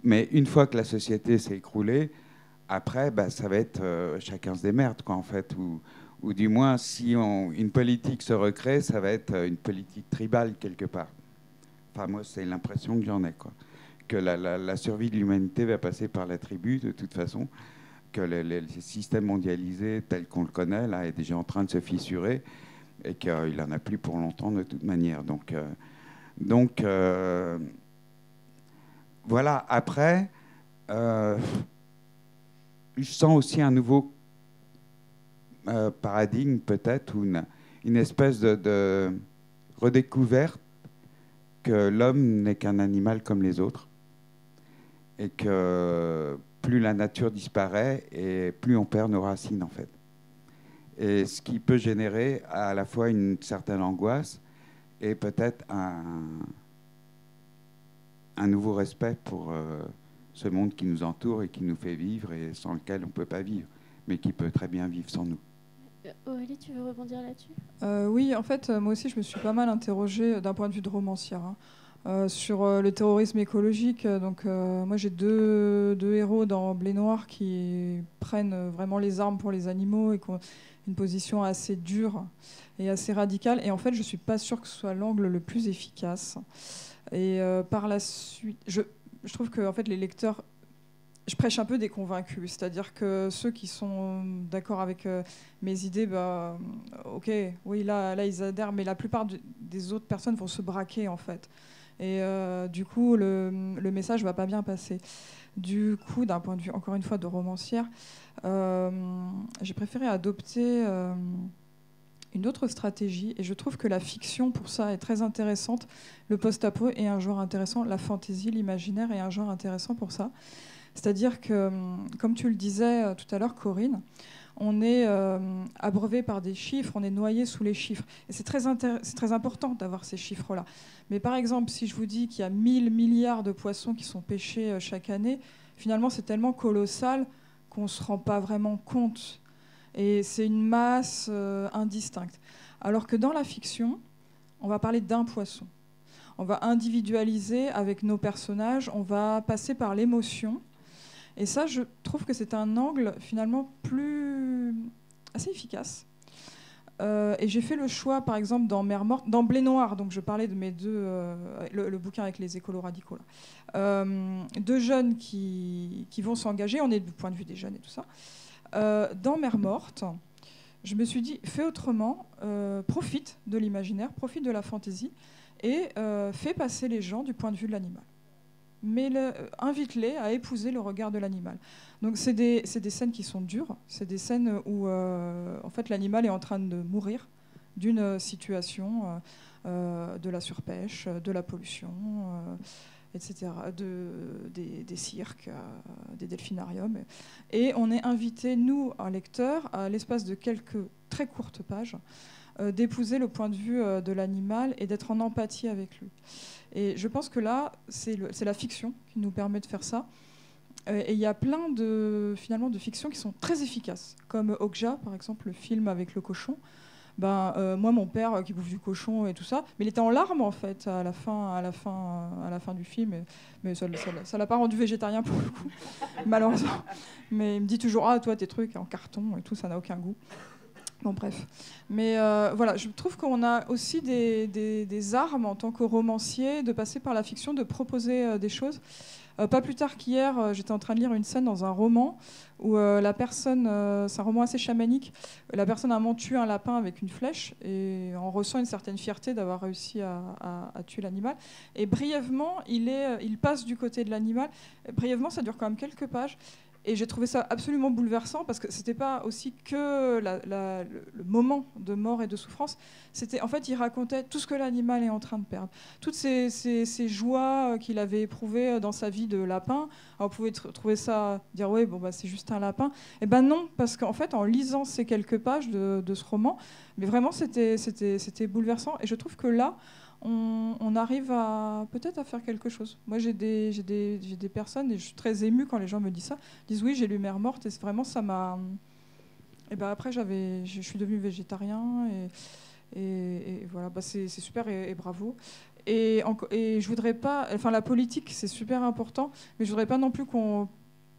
Mais une fois que la société s'est écroulée, après, bah, ça va être euh, chacun se démerde, quoi, en fait. Ou, du moins, si une politique se recrée, ça va être euh, une politique tribale quelque part. Enfin, moi, c'est l'impression que j'en ai, quoi. Que la, survie de l'humanité va passer par la tribu, de toute façon. Que le, le système mondialisé tel qu'on le connaît, là, est déjà en train de se fissurer et qu'il n'en a plus pour longtemps, de toute manière. Donc, euh, donc voilà. Après je sens aussi un nouveau euh, paradigme, peut-être, ou une, espèce de, redécouverte que l'homme n'est qu'un animal comme les autres, et que plus la nature disparaît, et plus on perd nos racines, en fait. Et ce qui peut générer à la fois une certaine angoisse et peut-être un, un nouveau respect pour... Euh, ce monde qui nous entoure et qui nous fait vivre et sans lequel on ne peut pas vivre, mais qui peut très bien vivre sans nous. Euh, Aurélie, tu veux rebondir là-dessus? Euh, Oui, en fait, moi aussi, je me suis pas mal interrogée d'un point de vue de romancière. Hein, euh, sur le terrorisme écologique. Donc, moi, j'ai deux, deux, héros dans Blé Noir qui prennent vraiment les armes pour les animaux et qui ont une position assez dure et assez radicale. Et en fait, je suis pas sûre que ce soit l'angle le plus efficace. Et par la suite, je, je trouve que en fait, les lecteurs je prêche un peu des convaincus, c'est-à-dire que ceux qui sont d'accord avec euh, mes idées, bah, ok, oui, là, là, ils adhèrent, mais la plupart des autres personnes vont se braquer, en fait. Et euh, du coup, le, message va pas bien passer. Du coup, d'un point de vue, encore une fois, de romancière, euh, j'ai préféré adopter une autre stratégie, et je trouve que la fiction, pour ça, est très intéressante. Le post-apo est un genre intéressant, la fantaisie, l'imaginaire est un genre intéressant pour ça. C'est-à-dire que, hum, comme tu le disais euh, tout à l'heure, Corinne, on est euh, abreuvé par des chiffres, on est noyé sous les chiffres. Et c'est très, important d'avoir ces chiffres-là. Mais par exemple, si je vous dis qu'il y a 1000 milliards de poissons qui sont pêchés euh, chaque année, finalement, c'est tellement colossal qu'on ne se rend pas vraiment compte et c'est une masse euh, indistincte. Alors que dans la fiction, on va parler d'un poisson. On va individualiser avec nos personnages, on va passer par l'émotion. Et ça, je trouve que c'est un angle finalement plus assez efficace. Euh, et j'ai fait le choix, par exemple, dans Mer Morte, dans Blé Noir, donc je parlais de mes deux, euh, le, bouquin avec les écolos radicaux, deux jeunes qui, qui vont s'engager, on est du point de vue des jeunes et tout ça, dans Mer Morte, je me suis dit, fais autrement, euh, profite de l'imaginaire, profite de la fantaisie et euh, fais passer les gens du point de vue de l'animal. Mais invite-les à épouser le regard de l'animal. Donc c'est des, des, scènes qui sont dures, c'est des scènes où en fait l'animal est en train de mourir d'une situation de la surpêche, de la pollution etc., de, des, cirques, euh, des delphinariums. Et on est invité, nous, un lecteur, à l'espace de quelques très courtes pages, euh, d'épouser le point de vue euh, de l'animal et d'être en empathie avec lui. Et je pense que là, c'est la fiction qui nous permet de faire ça. Et il y a plein de, finalement, de fictions qui sont très efficaces, comme Okja, par exemple, le film avec le cochon, ben, euh, moi, mon père euh, qui bouffe du cochon et tout ça, mais il était en larmes en fait à la fin, à la fin, à la fin du film. mais ça ne l'a pas rendu végétarien pour le coup, malheureusement. Mais il me dit toujours Ah, toi, tes trucs en carton et tout, ça n'a aucun goût. Bon, bref. Mais euh, voilà, je trouve qu'on a aussi des, des, armes en tant que romancier de passer par la fiction, de proposer des choses. Euh, pas plus tard qu'hier, j'étais en train de lire une scène dans un roman où la personne, c'est un roman assez chamanique, la personne a un un lapin avec une flèche et on ressent une certaine fierté d'avoir réussi à, tuer l'animal. Et brièvement, il, il passe du côté de l'animal. Brièvement, ça dure quand même quelques pages. Et j'ai trouvé ça absolument bouleversant parce que c'était pas aussi que le moment de mort et de souffrance. C'était en fait, il racontait tout ce que l'animal est en train de perdre, toutes ces, joies qu'il avait éprouvées dans sa vie de lapin. Alors, vous pouvez trouver ça, dire oui, bon bah c'est juste un lapin. Et eh ben non, parce qu'en fait, en lisant ces quelques pages de, de ce roman, mais vraiment c'était c'était bouleversant. Et je trouve que là, on, arrive à peut-être à faire quelque chose. Moi, j'ai des, personnes, et je suis très émue quand les gens me disent ça, disent oui, j'ai lu Mère morte, et vraiment, ça m'a... Et ben après, j'avais, je suis devenue végétarien, et, voilà, bah c'est super, et, bravo. Et, et je voudrais pas... Enfin, la politique, c'est super important, mais je voudrais pas non plus qu'on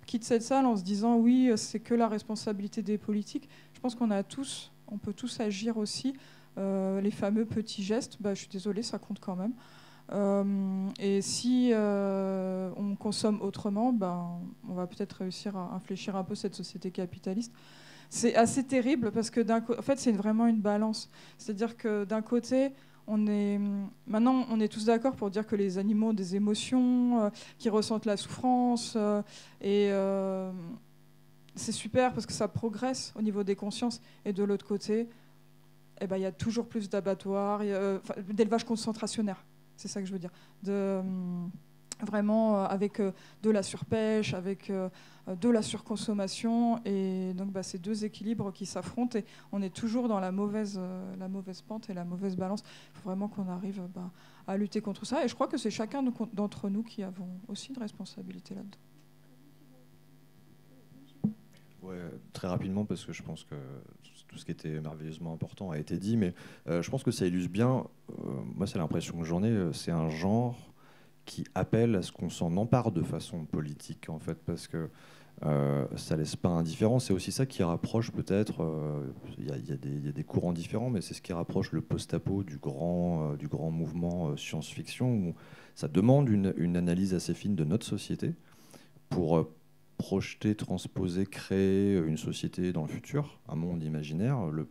quitte cette salle en se disant oui, c'est que la responsabilité des politiques. Je pense qu'on a tous, on peut tous agir aussi les fameux petits gestes, bah, je suis désolée, ça compte quand même. Euh, et si euh, on consomme autrement, ben, on va peut-être réussir à infléchir un peu cette société capitaliste. C'est assez terrible parce que d'un en fait, c'est vraiment une balance. C'est-à-dire que d'un côté, on est maintenant, on est tous d'accord pour dire que les animaux ont des émotions, qui ressentent la souffrance, et c'est super parce que ça progresse au niveau des consciences. Et de l'autre côté, eh ben, il y a toujours plus d'abattoirs, euh, d'élevage concentrationnaire. C'est ça que je veux dire. Hum, vraiment euh, avec euh, de la surpêche, avec de la surconsommation. Et donc, bah, c'est deux équilibres qui s'affrontent et on est toujours dans la mauvaise, la mauvaise pente et la mauvaise balance. Il faut vraiment qu'on arrive bah, à lutter contre ça. Et je crois que c'est chacun d'entre nous qui avons aussi une responsabilité là-dedans. Ouais, très rapidement, parce que je pense que tout ce qui était merveilleusement important a été dit, mais euh, je pense que ça illustre bien, euh, moi c'est l'impression que j'en ai, euh, c'est un genre qui appelle à ce qu'on s'en empare de façon politique, en fait, parce que ça laisse pas indifférent. C'est aussi ça qui rapproche peut-être, il y, a des courants différents, mais c'est ce qui rapproche le post-apo du grand, du grand mouvement science-fiction, où ça demande une, une, analyse assez fine de notre société pour projeter, transposer, créer une société dans le futur, un monde imaginaire. Le,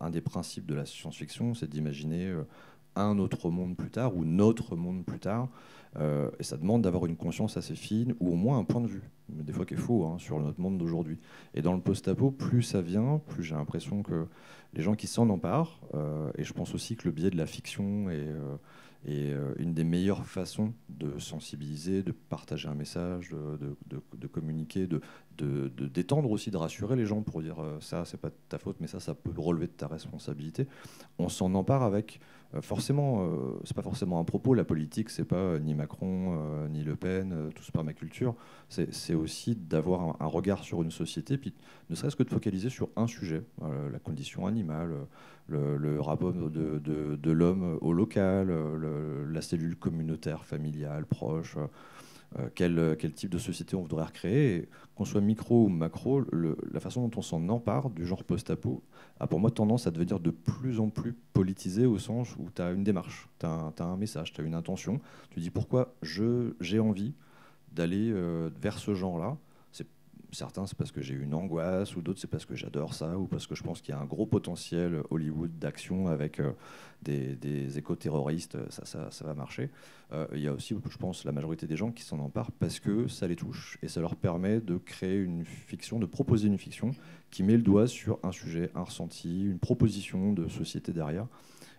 un des principes de la science-fiction, c'est d'imaginer euh, un autre monde plus tard ou notre monde plus tard. Euh, et ça demande d'avoir une conscience assez fine ou au moins un point de vue, mais des fois qui est faux, hein, sur notre monde d'aujourd'hui. Et dans le post-apo, plus ça vient, plus j'ai l'impression que les gens qui s'en emparent, euh, et je pense aussi que le biais de la fiction est et euh, une des meilleures façons de sensibiliser, de partager un message, de, communiquer, de, détendre aussi, de rassurer les gens pour dire euh, ça, c'est pas ta faute, mais ça, ça peut relever de ta responsabilité. On s'en empare avec forcément, c'est pas forcément un propos. La politique, c'est pas ni Macron, ni Le Pen, tout ce culture. C'est aussi d'avoir un, regard sur une société, puis ne serait-ce que de focaliser sur un sujet, la condition animale le, rapport de, l'homme au local, la cellule communautaire, familiale, proche, euh, quel, type de société on voudrait recréer. Qu'on soit micro ou macro, la façon dont on s'en empare du genre post-apo a pour moi tendance à devenir de plus en plus politisé au sens où tu as une démarche, tu as, un message, tu as une intention. Tu dis pourquoi j'ai envie d'aller euh, vers ce genre-là certains c'est parce que j'ai une angoisse, ou d'autres c'est parce que j'adore ça, ou parce que je pense qu'il y a un gros potentiel Hollywood d'action avec euh, des, des éco-terroristes, ça, ça, ça, va marcher. Euh, il y a aussi, je pense, la majorité des gens qui s'en emparent parce que ça les touche et ça leur permet de créer une fiction, de proposer une fiction qui met le doigt sur un sujet, un ressenti, une proposition de société derrière.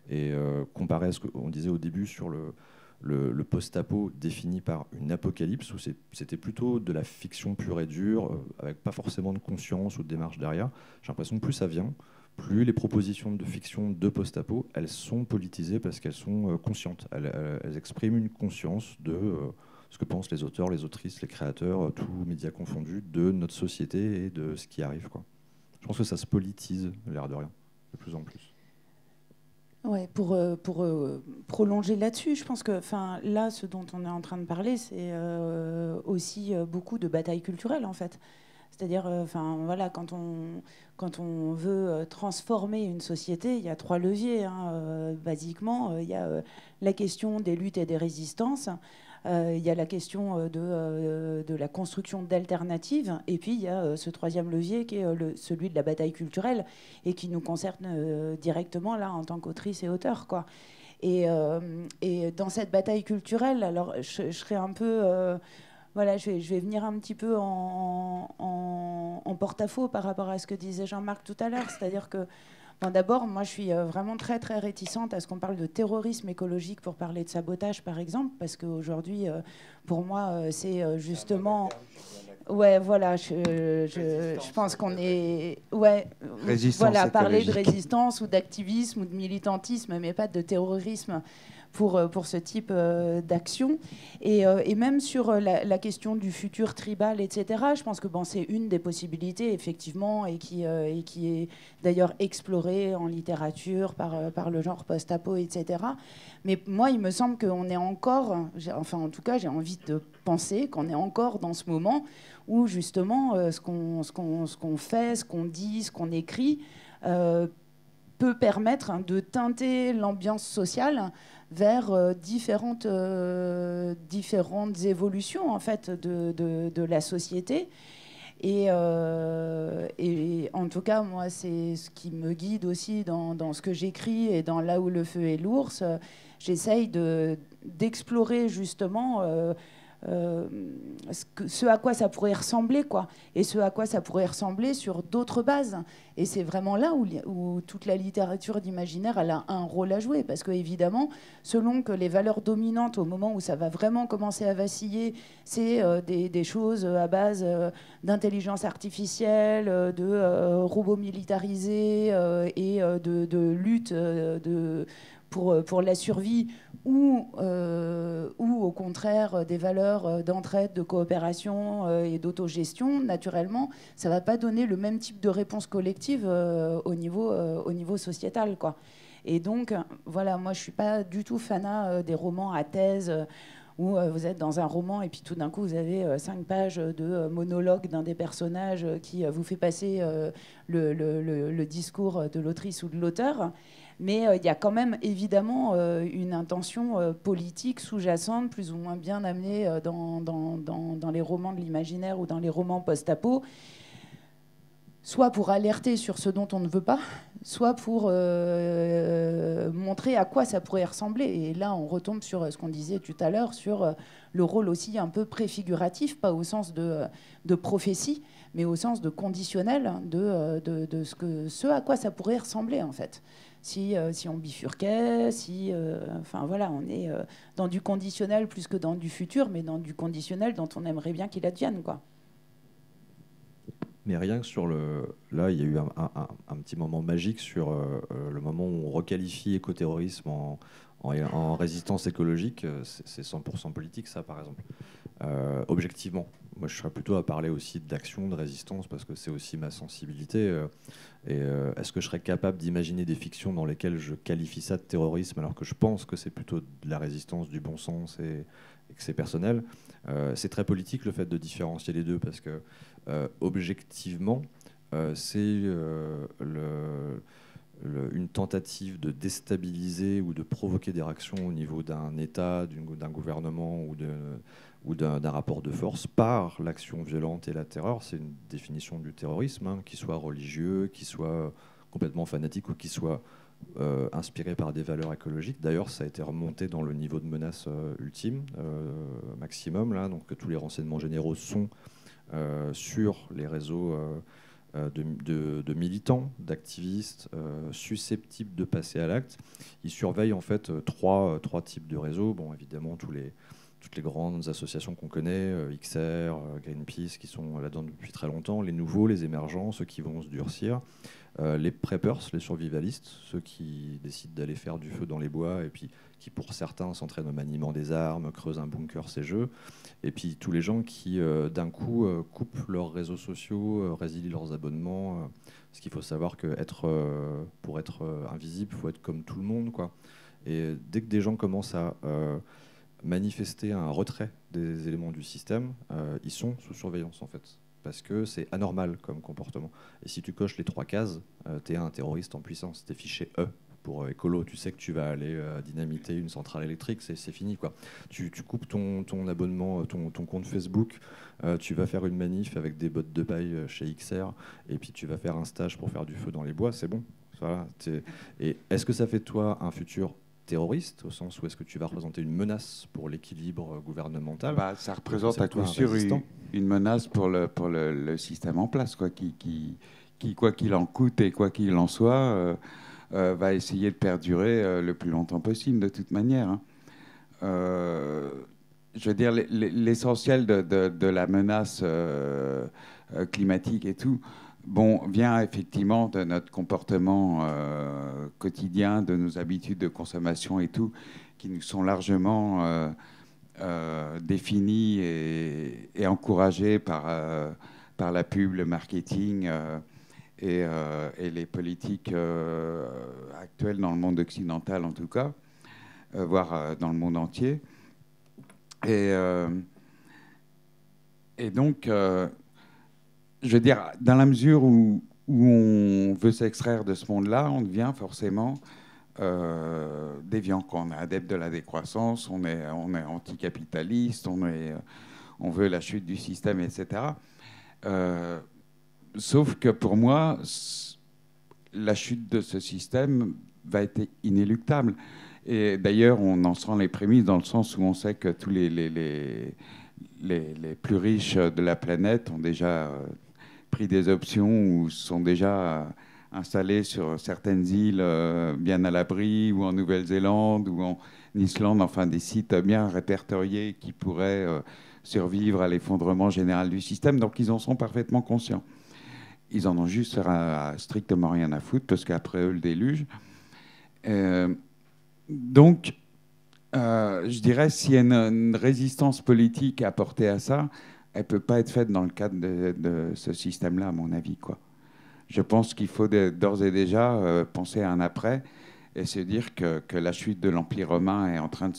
Et euh, comparé à ce qu'on disait au début sur le, le, post-apo défini par une apocalypse, où c'était plutôt de la fiction pure et dure, euh, avec pas forcément de conscience ou de démarche derrière. J'ai l'impression que plus ça vient, plus les propositions de fiction de post-apo, elles sont politisées parce qu'elles sont euh, conscientes. Elles, expriment une conscience de euh, ce que pensent les auteurs, les autrices, les créateurs, tous médias confondus, de notre société et de ce qui arrive. Je pense que ça se politise, l'air de rien, de plus en plus. Ouais, pour, euh, euh, prolonger là-dessus, je pense que là, ce dont on est en train de parler, c'est euh, aussi beaucoup de bataille culturelle, en fait. C'est-à-dire, enfin voilà, quand on, quand on veut transformer une société, il y a trois leviers. Hein, basiquement, il y a la question des luttes et des résistances. Il y a la question de, de la construction d'alternatives, et puis il y a ce troisième levier qui est celui de la bataille culturelle et qui nous concerne directement là en tant qu'autrice et auteur. Quoi. Et, dans cette bataille culturelle, alors je, je un peu voilà, je vais, venir un petit peu en, porte-à-faux par rapport à ce que disait Jean-Marc tout à l'heure. C'est-à-dire que, d'abord, moi, je suis euh, vraiment très, très réticente à ce qu'on parle de terrorisme écologique pour parler de sabotage, par exemple, parce qu'aujourd'hui, euh, pour moi, euh, c'est justement. Ouais, voilà, je, pense qu'on est. Ouais, voilà, parler de résistance ou d'activisme ou de militantisme, mais pas de terrorisme pour, euh, pour ce type euh, d'action. Et, euh, et, même sur la, question du futur tribal, etc., je pense que bon, c'est une des possibilités, effectivement, et qui, et qui est d'ailleurs explorée en littérature par, par le genre post-apo, etc. Mais moi, il me semble qu'on est encore, enfin en tout cas, j'ai envie de penser qu'on est encore dans ce moment où justement ce qu'on ce qu'on fait, ce qu'on dit, ce qu'on écrit peut permettre de teinter l'ambiance sociale vers euh, différentes, euh, différentes évolutions en fait de, de, la société. Et, euh, et, en tout cas, moi, c'est ce qui me guide aussi dans, dans ce que j'écris et dans Là où le feu est l'ours. J'essaye d'explorer justement ce, à quoi ça pourrait ressembler, quoi, et ce à quoi ça pourrait ressembler sur d'autres bases. Et c'est vraiment là où, toute la littérature d'imaginaire a un rôle à jouer, parce que évidemment, selon que les valeurs dominantes au moment où ça va vraiment commencer à vaciller, c'est euh, des, choses à base euh, d'intelligence artificielle, de robots militarisés et de, de lutte de pour, euh, pour la survie ou, euh, ou au contraire euh, des valeurs d'entraide, de coopération et d'autogestion, naturellement, ça ne va pas donner le même type de réponse collective au, niveau, au niveau sociétal. Quoi. Et donc, voilà, moi, je ne suis pas du tout fanat des romans à thèse où vous êtes dans un roman et puis tout d'un coup vous avez cinq pages de monologue d'un des personnages qui vous fait passer le, le, le discours de l'autrice ou de l'auteur mais euh, il y a quand même évidemment euh, une intention euh, politique sous-jacente, plus ou moins bien amenée dans, les romans de l'imaginaire ou dans les romans post-apo, soit pour alerter sur ce dont on ne veut pas, soit pour montrer à quoi ça pourrait ressembler. Et là, on retombe sur ce qu'on disait tout à l'heure, sur le rôle aussi un peu préfiguratif, pas au sens de, prophétie, mais au sens de conditionnel de, de, ce à quoi ça pourrait ressembler en fait si, euh, si on bifurquait, si, euh, enfin voilà, on est euh, dans du conditionnel plus que dans du futur, mais dans du conditionnel dont on aimerait bien qu'il advienne, quoi. Mais rien que sur le, là, il y a eu un, petit moment magique sur le moment où on requalifie écoterrorisme en résistance écologique. C'est 100% politique, ça, par exemple. Objectivement, moi, je serais plutôt à parler aussi d'action, de résistance, parce que c'est aussi ma sensibilité. Et euh, est-ce que je serais capable d'imaginer des fictions dans lesquelles je qualifie ça de terrorisme alors que je pense que c'est plutôt de la résistance, du bon sens et, que c'est personnel euh, C'est très politique le fait de différencier les deux parce que euh, objectivement, c'est une tentative de déstabiliser ou de provoquer des réactions au niveau d'un État, d'un gouvernement ou de ou d'un rapport de force par l'action violente et la terreur. C'est une définition du terrorisme, hein, qui soit religieux, qui soit complètement fanatique ou qui soit euh, inspiré par des valeurs écologiques. D'ailleurs, ça a été remonté dans le niveau de menace euh, ultime, euh, maximum, là, donc tous les renseignements généraux sont sur les réseaux de, de, militants, d'activistes susceptibles de passer à l'acte. Ils surveillent en fait trois, trois types de réseaux. Bon, évidemment, tous les toutes les grandes associations qu'on connaît, euh, XR, euh, Greenpeace, qui sont là-dedans depuis très longtemps, les nouveaux, les émergents, ceux qui vont se durcir, euh, les preppers, les survivalistes, ceux qui décident d'aller faire du feu dans les bois et puis qui, pour certains, s'entraînent au maniement des armes, creusent un bunker, ces jeux, et puis tous les gens qui, d'un coup, coupent leurs réseaux sociaux, résilient leurs abonnements. parce qu'il faut savoir que être, pour être invisible, il faut être comme tout le monde. Quoi. Et dès que des gens commencent à manifester un retrait des éléments du système, euh, ils sont sous surveillance en fait. parce que c'est anormal comme comportement. Et si tu coches les trois cases, tu es un terroriste en puissance. Tu es fiché E pour écolo, tu sais que tu vas aller dynamiter une centrale électrique, c'est fini. quoi. Tu, coupes ton, abonnement, ton, compte Facebook, tu vas faire une manif avec des bottes de paille chez XR, et puis tu vas faire un stage pour faire du feu dans les bois, c'est bon. Et est-ce que ça fait de toi un futur terroriste, au sens où est-ce que tu vas représenter une menace pour l'équilibre gouvernemental bah, Ça représente à coup sûr une, menace pour le, pour le, système en place, quoi, qui, qui, qui quoi qu'il en coûte et quoi qu'il en soit, euh, euh, va essayer de perdurer euh, le plus longtemps possible, de toute manière. Hein. je veux dire, l'essentiel de, de, de, la menace climatique et tout, bon, vient effectivement de notre comportement euh, quotidien, de nos habitudes de consommation et tout, qui nous sont largement euh, euh, définis et, et, encouragés par, par la pub, le marketing et, les politiques actuelles dans le monde occidental en tout cas, voire dans le monde entier. Et donc, je veux dire, dans la mesure où, on veut s'extraire de ce monde-là, on devient forcément euh, déviant. Quand on est adepte de la décroissance, on est, on est anticapitaliste, on, on veut la chute du système, etc. Euh, sauf que pour moi, la chute de ce système va être inéluctable. Et d'ailleurs, on en sent les prémices dans le sens où on sait que tous les, les plus riches de la planète ont déjà euh, pris des options ou sont déjà installés sur certaines îles euh, bien à l'abri, ou en Nouvelle-Zélande, ou en Islande, enfin des sites bien répertoriés qui pourraient euh, survivre à l'effondrement général du système. Donc ils en sont parfaitement conscients. Ils en ont juste strictement rien à foutre, parce qu'après eux, le déluge. Euh, donc, je dirais, s'il y a une, résistance politique apportée à ça, elle peut pas être faite dans le cadre de, ce système-là, à mon avis. Quoi. Je pense qu'il faut d'ores et déjà euh, penser à un après et se dire que, la chute de l'Empire romain est en train de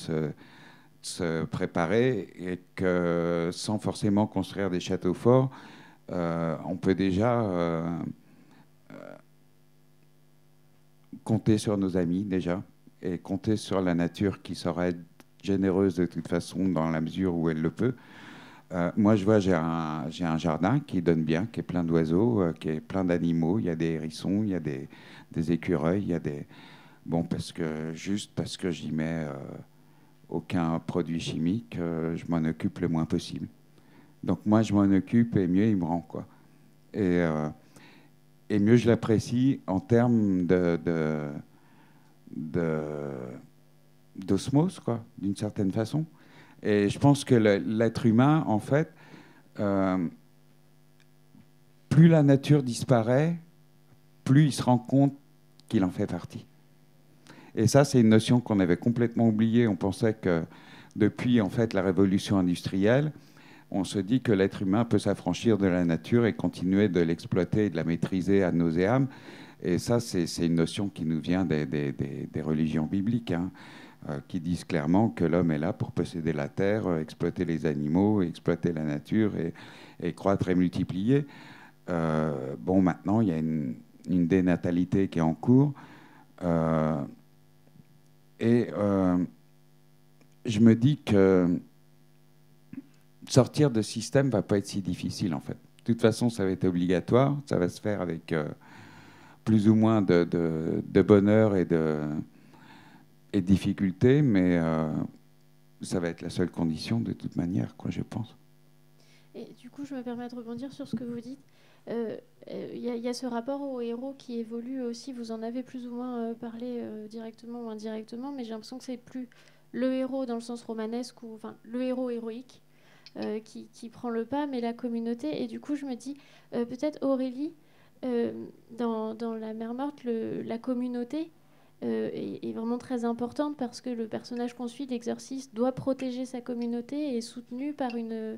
se, préparer et que sans forcément construire des châteaux forts, euh, on peut déjà euh, compter sur nos amis déjà et compter sur la nature qui sera généreuse de toute façon dans la mesure où elle le peut. Euh, moi, je vois, j'ai un, jardin qui donne bien, qui est plein d'oiseaux, euh, qui est plein d'animaux. Il y a des hérissons, il y a des, écureuils, il y a des. Bon, parce que, juste parce que j'y mets euh, aucun produit chimique, je m'en occupe le moins possible. Donc, moi, je m'en occupe et mieux il me rend, quoi. Et, et mieux je l'apprécie en termes de. d'osmose, quoi, d'une certaine façon. Et je pense que l'être humain, en fait, euh, plus la nature disparaît, plus il se rend compte qu'il en fait partie. Et ça, c'est une notion qu'on avait complètement oubliée. On pensait que depuis en fait la révolution industrielle, on se dit que l'être humain peut s'affranchir de la nature et continuer de l'exploiter et de la maîtriser à nauséam. Et ça, c'est une notion qui nous vient des, religions bibliques. Hein. Euh, qui disent clairement que l'homme est là pour posséder la terre, euh, exploiter les animaux, exploiter la nature et, croître et multiplier. Euh, bon, maintenant, il y a une, dénatalité qui est en cours. et je me dis que sortir de ce système va pas être si difficile, en fait. De toute façon, ça va être obligatoire. Ça va se faire avec plus ou moins de, de bonheur et de et difficultés, mais euh, ça va être la seule condition de toute manière, quoi, je pense. Et du coup, je me permets de rebondir sur ce que vous dites. Il euh, euh, y, a ce rapport au héros qui évolue aussi. Vous en avez plus ou moins parlé directement ou indirectement, mais j'ai l'impression que c'est plus le héros dans le sens romanesque ou enfin le héros héroïque qui, qui, prend le pas, mais la communauté. Et du coup, je me dis peut-être Aurélie dans, dans, La Mer Morte, le, la communauté euh, est, vraiment très importante parce que le personnage qu'on suit, l'exorciste, doit protéger sa communauté et est soutenu par une, euh,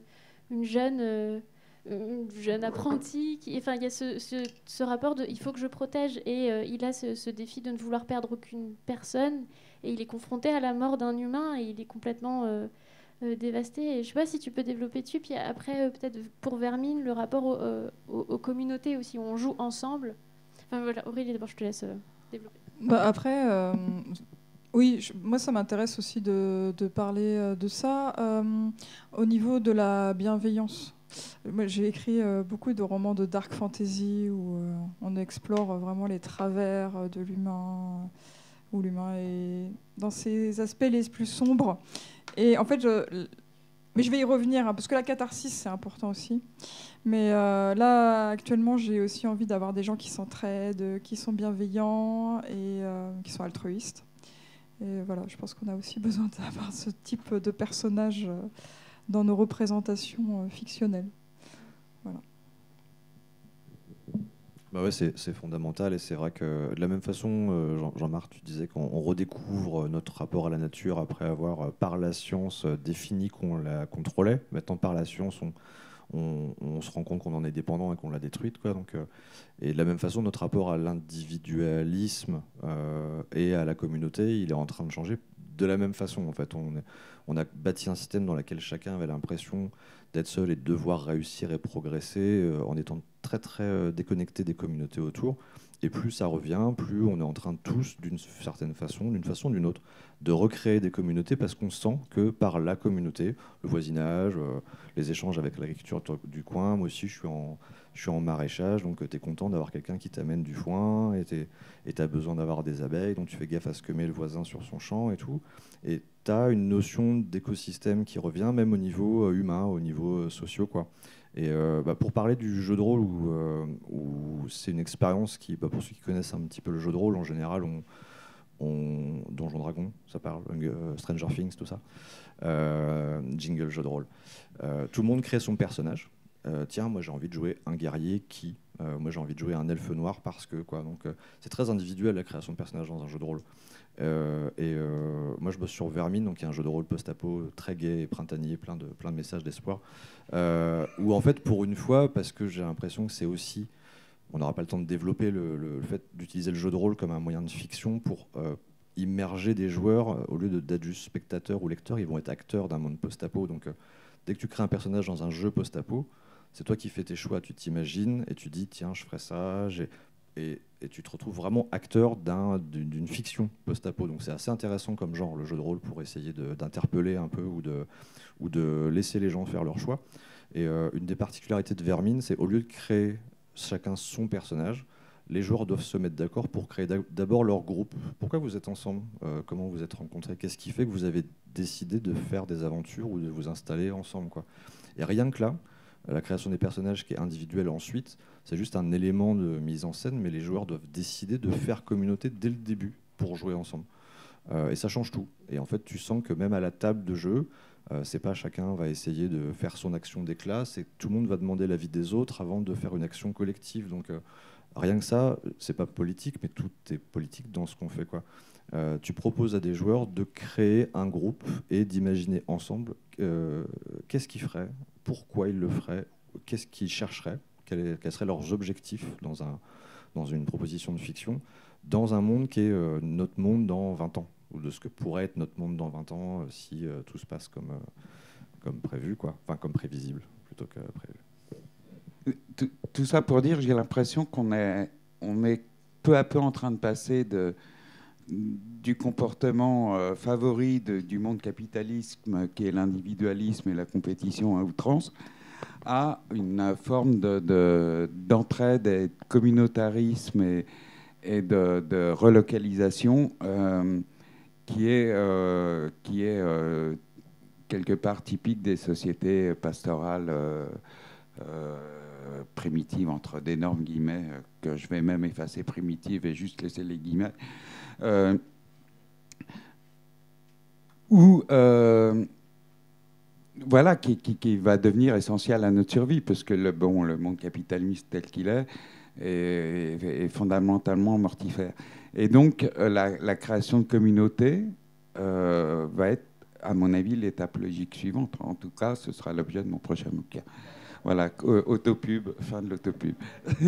une jeune apprentie. Enfin, il y a ce, rapport de il faut que je protège et euh, il a ce, défi de ne vouloir perdre aucune personne et il est confronté à la mort d'un humain et il est complètement dévastée. Et je sais pas si tu peux développer dessus. Puis après, peut-être pour Vermine, le rapport aux, communautés aussi, où on joue ensemble. Enfin Aurélie, d'abord, je te laisse développer. Bah, après, oui, moi ça m'intéresse aussi de, parler de ça. au niveau de la bienveillance, j'ai écrit euh, beaucoup de romans de dark fantasy où euh, on explore vraiment les travers euh, de l'humain, où l'humain est dans ses aspects les plus sombres. Et en fait, je, mais je vais y revenir, hein, parce que la catharsis, c'est important aussi. Mais là, actuellement, j'ai aussi envie d'avoir des gens qui s'entraident, qui sont bienveillants et qui sont altruistes. Et voilà, je pense qu'on a aussi besoin d'avoir ce type de personnage dans nos représentations euh, fictionnelles. Voilà. Bah c'est fondamental et c'est vrai que de la même façon, euh, Jean-Marc, tu disais qu'on redécouvre notre rapport à la nature après avoir euh, par la science défini qu'on la contrôlait. Maintenant, par la science, on, on, se rend compte qu'on en est dépendant et qu'on l'a détruite. Quoi. Donc, et de la même façon, notre rapport à l'individualisme et à la communauté, il est en train de changer de la même façon. On a bâti un système dans lequel chacun avait l'impression d'être seul et de devoir réussir et progresser euh, en étant très très euh, déconnecté des communautés autour. Et plus ça revient, plus on est en train tous, d'une certaine façon, d'une façon ou d'une autre, de recréer des communautés parce qu'on sent que par la communauté, le voisinage, euh, les échanges avec l'agriculture du coin, moi aussi je suis en, maraîchage, donc tu es content d'avoir quelqu'un qui t'amène du foin et tu as besoin d'avoir des abeilles, donc tu fais gaffe à ce que met le voisin sur son champ et tout. Et tu as une notion d'écosystème qui revient même au niveau euh, humain, au niveau euh, social. Quoi. Et euh, bah, pour parler du jeu de rôle, où, c'est une expérience qui, bah, pour ceux qui connaissent un petit peu le jeu de rôle, en général, on, on Donjon Dragon, ça parle, Stranger Things, tout ça, jingle jeu de rôle. tout le monde crée son personnage. tiens, moi j'ai envie de jouer un guerrier qui, moi j'ai envie de jouer un elfe noir parce que quoi. Donc c'est très individuel la création de personnage dans un jeu de rôle. Euh, et euh, moi, je bosse sur Vermine, donc il un jeu de rôle post-apo très gai et printanier, plein de, plein de messages d'espoir. Euh, où en fait, pour une fois, parce que j'ai l'impression que c'est aussi, on n'aura pas le temps de développer le, fait d'utiliser le jeu de rôle comme un moyen de fiction pour immerger des joueurs au lieu d'être juste spectateurs ou lecteurs, ils vont être acteurs d'un monde post-apo. Donc, dès que tu crées un personnage dans un jeu post-apo, c'est toi qui fais tes choix, tu t'imagines et tu dis tiens, je ferai ça, et, tu te retrouves vraiment acteur d'une fiction post-apo. Donc c'est assez intéressant comme genre, le jeu de rôle, pour essayer d'interpeller un peu ou de, laisser les gens faire leur choix. Et euh, une des particularités de Vermine, c'est au lieu de créer chacun son personnage, les joueurs doivent se mettre d'accord pour créer d'abord leur groupe. Pourquoi vous êtes ensemble? Euh, Comment vous êtes rencontrés? Qu'est-ce qui fait que vous avez décidé de faire des aventures ou de vous installer ensemble Et rien que là, la création des personnages qui est individuelle ensuite, c'est juste un élément de mise en scène, mais les joueurs doivent décider de faire communauté dès le début pour jouer ensemble. Euh, et ça change tout. Et en fait, tu sens que même à la table de jeu, euh, c'est pas chacun va essayer de faire son action d'éclat, c'est tout le monde va demander l'avis des autres avant de faire une action collective. Donc euh, rien que ça, c'est pas politique, mais tout est politique dans ce qu'on fait. Quoi. tu proposes à des joueurs de créer un groupe et d'imaginer ensemble qu'est-ce qu'ils feraient, pourquoi ils le feraient, qu'est-ce qu'ils chercheraient, quels, seraient leurs objectifs dans, un, dans une proposition de fiction, dans un monde qui est euh, notre monde dans 20 ans, ou de ce que pourrait être notre monde dans 20 ans euh, si euh, tout se passe comme, prévu, enfin comme prévisible plutôt que prévu. Tout, ça pour dire, j'ai l'impression qu'on est, peu à peu en train de passer du comportement favori du monde capitalisme, qui est l'individualisme et la compétition à outrance, à une forme d'entraide de, et de communautarisme et, de, relocalisation euh, qui est, euh, euh, quelque part typique des sociétés pastorales primitives, entre d'énormes guillemets, que je vais même effacer primitives et juste laisser les guillemets, où voilà, qui, va devenir essentiel à notre survie, parce que le, bon, le monde capitaliste tel qu'il est, est, fondamentalement mortifère. Et donc, euh, la, création de communautés euh, va être, à mon avis, l'étape logique suivante. En tout cas, ce sera l'objet de mon prochain bouquin. Voilà, autopub, fin de l'autopub.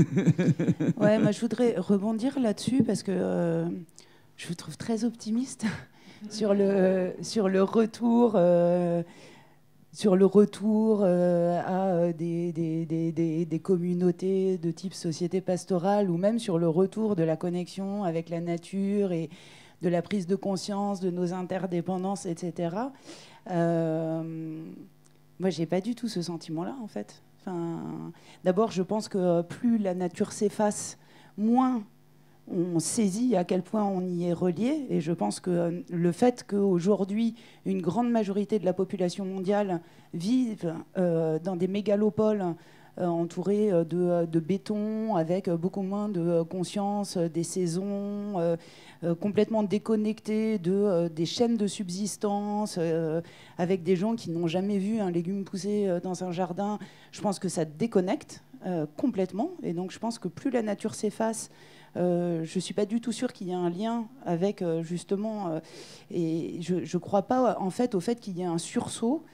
ouais, moi je voudrais rebondir là-dessus parce que euh, je vous trouve très optimiste sur le, sur le retour sur le retour à des, des, communautés de type société pastorale ou même sur le retour de la connexion avec la nature et de la prise de conscience de nos interdépendances, etc. Euh, moi, j'ai pas du tout ce sentiment-là, en fait. Enfin, D'abord, je pense que plus la nature s'efface, moins on saisit à quel point on y est relié. Et je pense que le fait qu'aujourd'hui, une grande majorité de la population mondiale vive euh, dans des mégalopoles euh, entourés euh, de, béton, avec beaucoup moins de conscience des saisons, complètement déconnectés de, des chaînes de subsistance, avec des gens qui n'ont jamais vu un légume pousser dans un jardin. Je pense que ça déconnecte complètement. Et donc je pense que plus la nature s'efface, euh, je ne suis pas du tout sûre qu'il y ait un lien avec euh, justement, euh, et je ne crois pas en fait au fait qu'il y ait un sursaut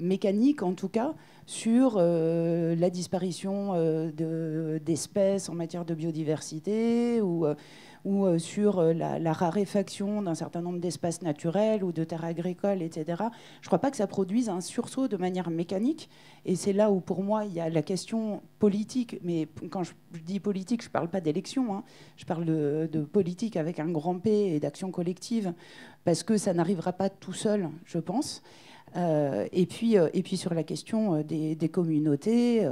mécanique en tout cas sur la disparition d'espèces en matière de biodiversité ou euh, sur euh, la, raréfaction d'un certain nombre d'espaces naturels ou de terres agricoles, etc. Je ne crois pas que ça produise un sursaut de manière mécanique. Et c'est là où, pour moi, il y a la question politique. Mais quand je dis politique, je ne parle pas d'élection. Hein. Je parle de, politique avec un grand P et d'action collective. Parce que ça n'arrivera pas tout seul, je pense. Euh, et, puis, et puis sur la question des, des communautés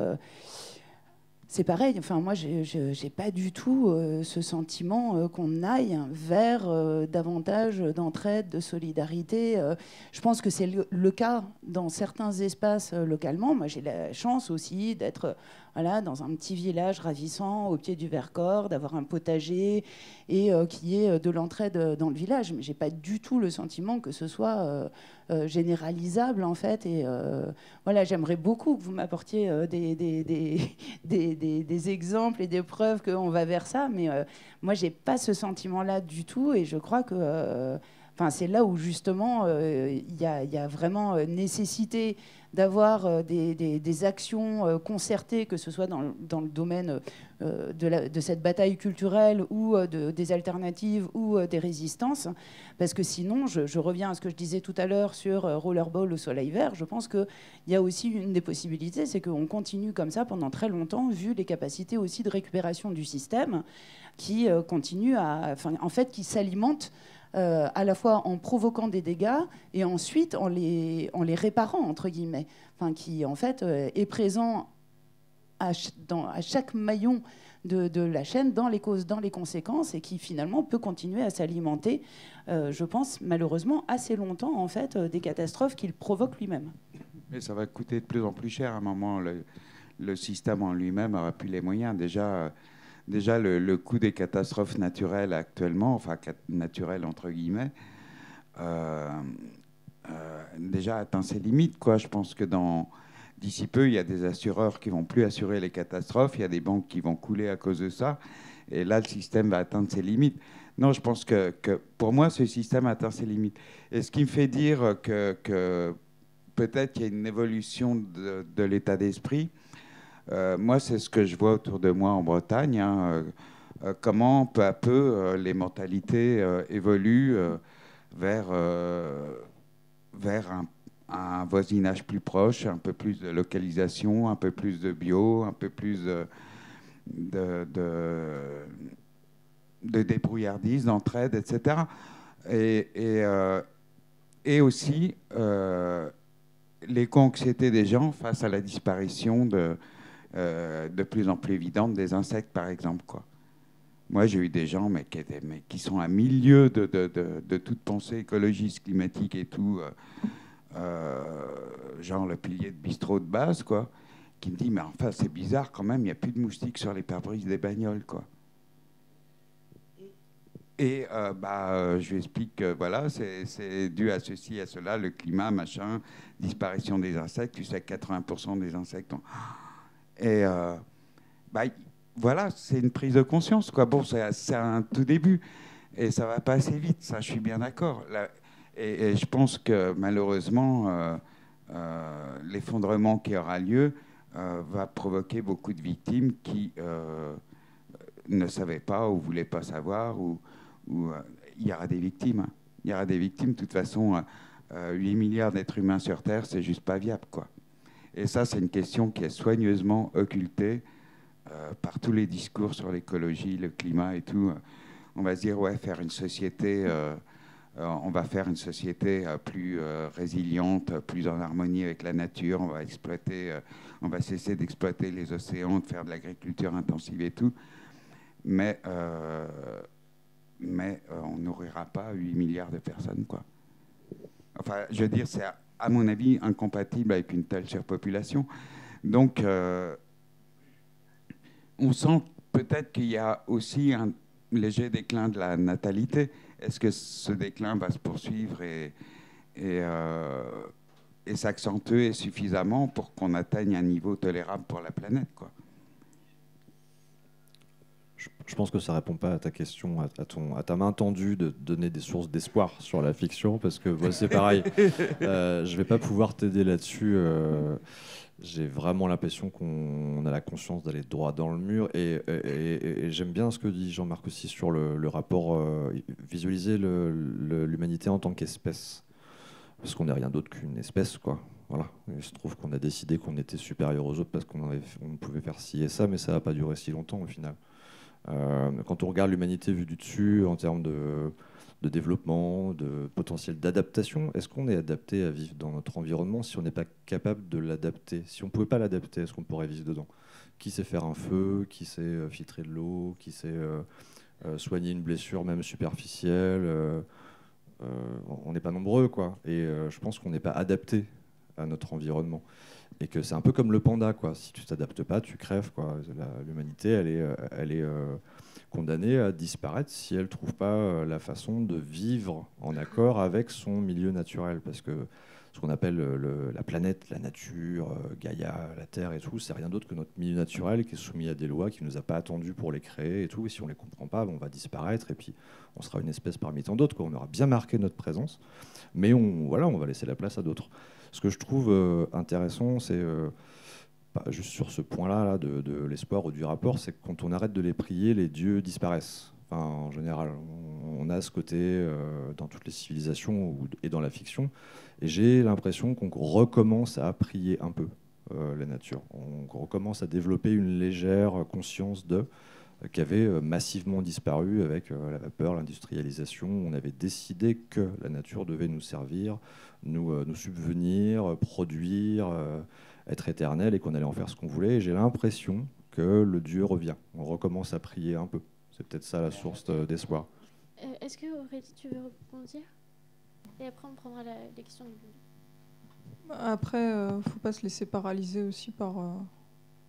c'est pareil. Enfin, moi, je n'ai pas du tout euh, ce sentiment euh, qu'on aille vers euh, davantage d'entraide, de solidarité. je pense que c'est le, cas dans certains espaces localement. Moi, j'ai la chance aussi d'être voilà, dans un petit village ravissant au pied du Vercors, d'avoir un potager et qui est de l'entraide dans le village. Mais j'ai pas du tout le sentiment que ce soit généralisable en fait. Et voilà, j'aimerais beaucoup que vous m'apportiez des, des, des, des, exemples et des preuves qu'on va vers ça, mais euh, moi, j'ai pas ce sentiment-là du tout, et je crois que euh, enfin, c'est là où justement euh, il y, a vraiment nécessité d'avoir euh, des, actions euh, concertées, que ce soit dans, le domaine euh, de, cette bataille culturelle ou des alternatives ou des résistances. Parce que sinon, je, reviens à ce que je disais tout à l'heure sur Rollerball au soleil vert, je pense qu'il y a aussi une des possibilités, c'est qu'on continue comme ça pendant très longtemps, vu les capacités aussi de récupération du système, qui continue à, en fait, qui s'alimente euh, à la fois en provoquant des dégâts et ensuite en les, en les réparant, entre guillemets, enfin, qui en fait euh, est présent à, chaque maillon de, de, la chaîne, dans les causes, dans les conséquences, et qui finalement peut continuer à s'alimenter, euh, je pense malheureusement assez longtemps en fait, des catastrophes qu'il provoque lui-même. Mais ça va coûter de plus en plus cher à un moment. Le, le système en lui-même n'aura plus les moyens. Déjà, déjà le, coût des catastrophes naturelles actuellement, enfin naturelles entre guillemets, euh, euh, déjà atteint ses limites. Quoi. Je pense que dans d'ici peu, il y a des assureurs qui vont plus assurer les catastrophes, il y a des banques qui vont couler à cause de ça, et là le système va atteindre ses limites. Non, je pense que, pour moi, ce système atteint ses limites. Et ce qui me fait dire que, peut-être qu'il y a une évolution de l'état d'esprit, moi, c'est ce que je vois autour de moi en Bretagne. Hein, euh, euh, comment peu à peu les mentalités évoluent vers, vers un, voisinage plus proche, un peu plus de localisation, un peu plus de bio, un peu plus de, de, débrouillardise, d'entraide, etc. Et, aussi l'éco-anxiété des gens face à la disparition de, euh, de plus en plus évidente des insectes, par exemple. Quoi. Moi, j'ai eu des gens mais qui, sont à milieu de, toute pensée écologiste, climatique et tout, euh, euh, genre le pilier de bistrot de base, quoi, qui me dit Mais enfin, c'est bizarre quand même, il n'y a plus de moustiques sur les pare-brises des bagnoles. Quoi. Et bah, je lui explique que voilà, c'est dû à ceci, à cela, le climat, machin, disparition des insectes. Tu sais, 80% des insectes ont. Et euh, bah, voilà, c'est une prise de conscience. Quoi. Bon, c'est un tout début. Et ça va pas assez vite, ça, je suis bien d'accord. Et, je pense que malheureusement, euh, euh, l'effondrement qui aura lieu va provoquer beaucoup de victimes qui ne savaient pas ou voulaient pas savoir. Ou, il y aura des victimes. Il y aura des victimes. De toute façon, 8 milliards d'êtres humains sur Terre, c'est juste pas viable, quoi. Et ça, c'est une question qui est soigneusement occultée par tous les discours sur l'écologie, le climat et tout. On va se dire, ouais, faire une société euh, on va faire une société euh, plus euh, résiliente, plus en harmonie avec la nature. On va exploiter, on va cesser d'exploiter les océans, de faire de l'agriculture intensive et tout. Mais, mais on nourrira pas 8 milliards de personnes, quoi. Enfin, je veux dire, c'est à, mon avis incompatible avec une telle surpopulation. Donc, on sent peut-être qu'il y a aussi un léger déclin de la natalité. Est-ce que ce déclin va se poursuivre et, et, euh, s'accentuer suffisamment pour qu'on atteigne un niveau tolérable pour la planète quoi? Je pense que ça répond pas à ta question, à, ton, à ta main tendue de donner des sources d'espoir sur la fiction, parce que c'est pareil. Euh, je vais pas pouvoir t'aider là-dessus. Euh, j'ai vraiment l'impression qu'on a la conscience d'aller droit dans le mur. Et, j'aime bien ce que dit Jean-Marc aussi sur le, rapport, euh, visualiser l'humanité en tant qu'espèce. Parce qu'on n'est rien d'autre qu'une espèce, quoi. Voilà. il se trouve qu'on a décidé qu'on était supérieur aux autres parce qu'on on pouvait faire ci et ça, mais ça n'a pas duré si longtemps au final. Euh, quand on regarde l'humanité vue du dessus en termes de développement, de potentiel d'adaptation. Est-ce qu'on est adapté à vivre dans notre environnement si on n'est pas capable de l'adapter? Si on ne pouvait pas l'adapter, est-ce qu'on pourrait vivre dedans? Qui sait faire un feu? Qui sait euh, filtrer de l'eau? Qui sait euh, soigner une blessure même superficielle? On n'est pas nombreux, quoi. Et je pense qu'on n'est pas adapté à notre environnement. Et que c'est un peu comme le panda, quoi. Si tu t'adaptes pas, tu crèves, quoi. L'humanité, elle est, elle est condamnée à disparaître si elle trouve pas euh, la façon de vivre en accord avec son milieu naturel. Parce que ce qu'on appelle la planète, la nature, euh, Gaïa, la Terre et tout, c'est rien d'autre que notre milieu naturel qui est soumis à des lois qui ne nous a pas attendu pour les créer et tout. Et si on les comprend pas, on va disparaître et puis on sera une espèce parmi tant d'autres. On aura bien marqué notre présence, mais voilà, on va laisser la place à d'autres. Ce que je trouve euh, intéressant, c'est juste sur ce point-là de, l'espoir ou du rapport, c'est que quand on arrête de les prier, les dieux disparaissent. en général, on a ce côté euh, dans toutes les civilisations et dans la fiction. Et j'ai l'impression qu'on recommence à prier un peu euh, la nature. On recommence à développer une légère conscience de euh, qui avait massivement disparu avec la vapeur, l'industrialisation. On avait décidé que la nature devait nous servir, nous, nous subvenir, produire être éternel et qu'on allait en faire ce qu'on voulait. Et j'ai l'impression que le Dieu revient. On recommence à prier un peu. C'est peut-être ça la source d'espoir. Euh, est-ce que Aurélie, tu veux rebondir? Et après, on prendra la, les questions du Après, il euh, ne faut pas se laisser paralyser aussi par, euh,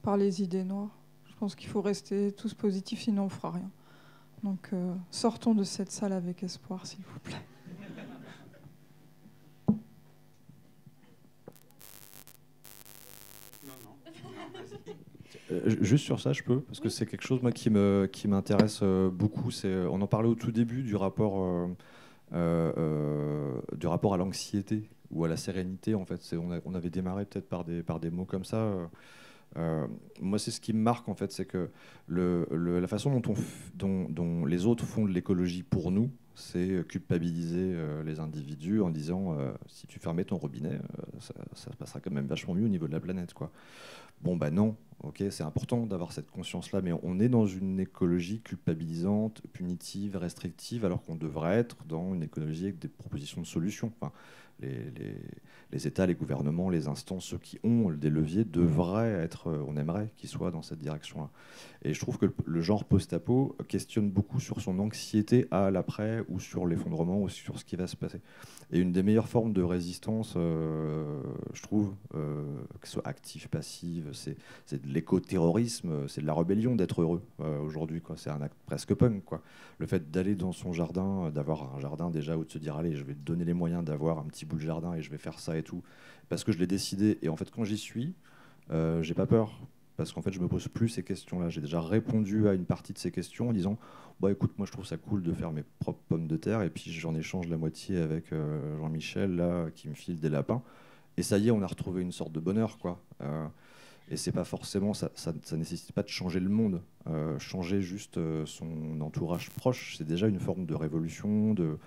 par les idées noires. Je pense qu'il faut rester tous positifs, sinon on ne fera rien. Donc, sortons de cette salle avec espoir, s'il vous plaît. Euh, juste sur ça, je peux, parce que c'est quelque chose moi, qui, me, qui m'intéresse euh, beaucoup. C'est, euh, on en parlait au tout début du rapport, du rapport à l'anxiété ou à la sérénité. En fait, on, avait démarré peut-être par des, par des mots comme ça. moi, c'est ce qui me marque, en fait, c'est que le, la façon dont, on, dont, dont, les autres font de l'écologie pour nous, c'est culpabiliser les individus en disant si tu fermais ton robinet, ça, ça, passera quand même vachement mieux au niveau de la planète. Quoi. Bon, bah non, ok, c'est important d'avoir cette conscience-là, mais on est dans une écologie culpabilisante, punitive, restrictive, alors qu'on devrait être dans une écologie avec des propositions de solutions. Les, les, États, les gouvernements, les instances, ceux qui ont des leviers devraient être, euh, on aimerait qu'ils soient dans cette direction-là. Et je trouve que le genre post-apo questionne beaucoup sur son anxiété à l'après ou sur l'effondrement ou sur ce qui va se passer. Et une des meilleures formes de résistance, euh, je trouve, euh, que ce soit active, passive, c'est de l'éco-terrorisme, c'est de la rébellion d'être heureux aujourd'hui. C'est un acte presque punk. Quoi. Le fait d'aller dans son jardin, d'avoir un jardin déjà, ou de se dire, allez, je vais te donner les moyens d'avoir un petit bout jardin et je vais faire ça et tout, parce que je l'ai décidé. Et en fait, quand j'y suis, euh, j'ai pas peur, parce qu'en fait, je me pose plus ces questions-là. J'ai déjà répondu à une partie de ces questions en disant, bah écoute, moi je trouve ça cool de faire mes propres pommes de terre, et puis j'en échange la moitié avec euh, Jean-Michel là, qui me file des lapins. Et ça y est, on a retrouvé une sorte de bonheur, quoi. Euh, Et c'est pas forcément, ça, ça, nécessite pas de changer le monde. Changer juste son entourage proche, c'est déjà une forme de révolution, de,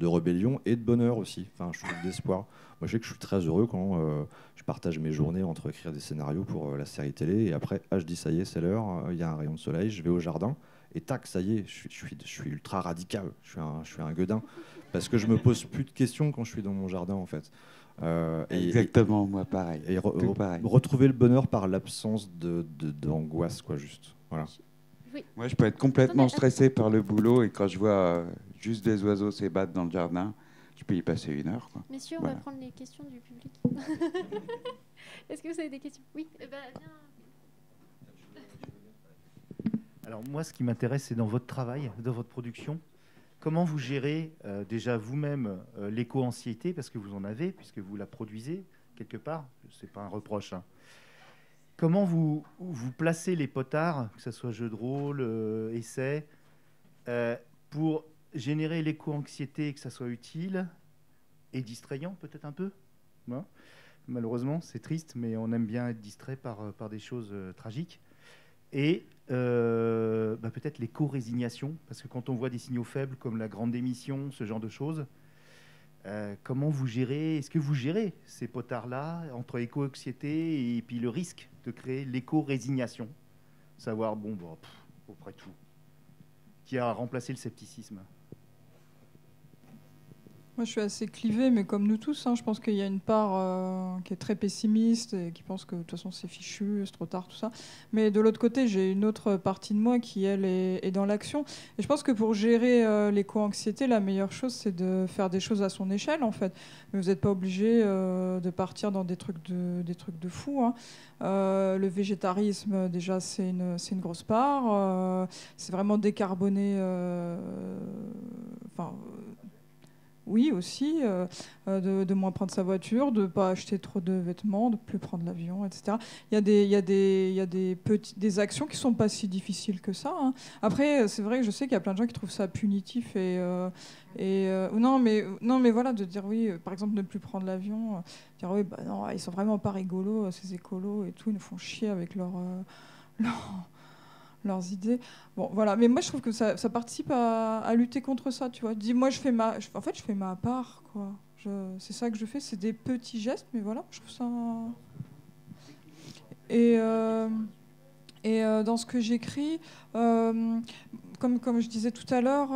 de, rébellion et de bonheur aussi. Enfin, je trouve d'espoir. Moi, je sais que je suis très heureux quand euh, je partage mes journées entre écrire des scénarios pour la série télé et après, ah, je dis ça y est, c'est l'heure, il y a un rayon de soleil, je vais au jardin et tac, ça y est, je suis, je suis, je suis ultra radical, je suis, un, je suis un gueudin parce que je me pose plus de questions quand je suis dans mon jardin en fait. Euh, Exactement, moi pareil. Et retrouver le bonheur par l'absence d'angoisse, de, quoi, juste. Voilà. Moi, je peux être complètement stressé par le boulot et quand je vois euh, juste des oiseaux s'ébattre dans le jardin, je peux y passer une heure. Quoi. Messieurs, on va prendre les questions du public. Est-ce que vous avez des questions? Oui, eh ben, Alors moi, ce qui m'intéresse, c'est dans votre travail, dans votre production, Comment vous gérez euh, déjà vous-même euh, l'éco-anxiété, parce que vous en avez, puisque vous la produisez quelque part, ce n'est pas un reproche. Hein. Comment vous, vous placez les potards, que ce soit jeu de rôle, euh, essai, pour générer l'éco-anxiété, que ça soit utile et distrayant peut-être un peu. Hein? Malheureusement, c'est triste, mais on aime bien être distrait par, par des choses tragiques. Et euh, bah, peut-être l'éco-résignation, parce que quand on voit des signaux faibles comme la grande démission, ce genre de choses, euh, comment vous gérez, est-ce que vous gérez ces potards-là entre éco-anxiété et puis le risque de créer l'éco-résignation? Savoir, bon, bon auprès de tout, qui a remplacé le scepticisme? Moi, je suis assez clivée, mais comme nous tous, hein, je pense qu'il y a une part euh, qui est très pessimiste et qui pense que de toute façon c'est fichu, c'est trop tard, tout ça. Mais de l'autre côté, j'ai une autre partie de moi qui, elle, est, dans l'action. Et je pense que pour gérer euh, l'éco-anxiété, la meilleure chose, c'est de faire des choses à son échelle, en fait. Mais vous n'êtes pas obligé euh, de partir dans des trucs de, des fou. Hein. le végétarisme, déjà, c'est une, une, grosse part. c'est vraiment décarboner. Enfin oui, aussi, euh, euh, de, moins prendre sa voiture, de ne pas acheter trop de vêtements, de plus prendre l'avion, etc. Il y a des, il y a des, il y a des, des actions qui ne sont pas si difficiles que ça. Hein. Après, c'est vrai que je sais qu'il y a plein de gens qui trouvent ça punitif et, euh, et non, mais, non, mais voilà, de dire oui, par exemple, ne plus prendre l'avion, dire oui, bah non, ils sont vraiment pas rigolos, ces écolos et tout, ils nous font chier avec leur leurs idées. Bon, voilà. Mais moi, je trouve que ça, participe à, lutter contre ça, tu vois. Dis, moi, je fais ma, en fait, je fais ma part, quoi. C'est ça que je fais. C'est des petits gestes, mais voilà, je trouve ça. Et euh, et euh, dans ce que j'écris, euh, comme comme je disais tout à l'heure,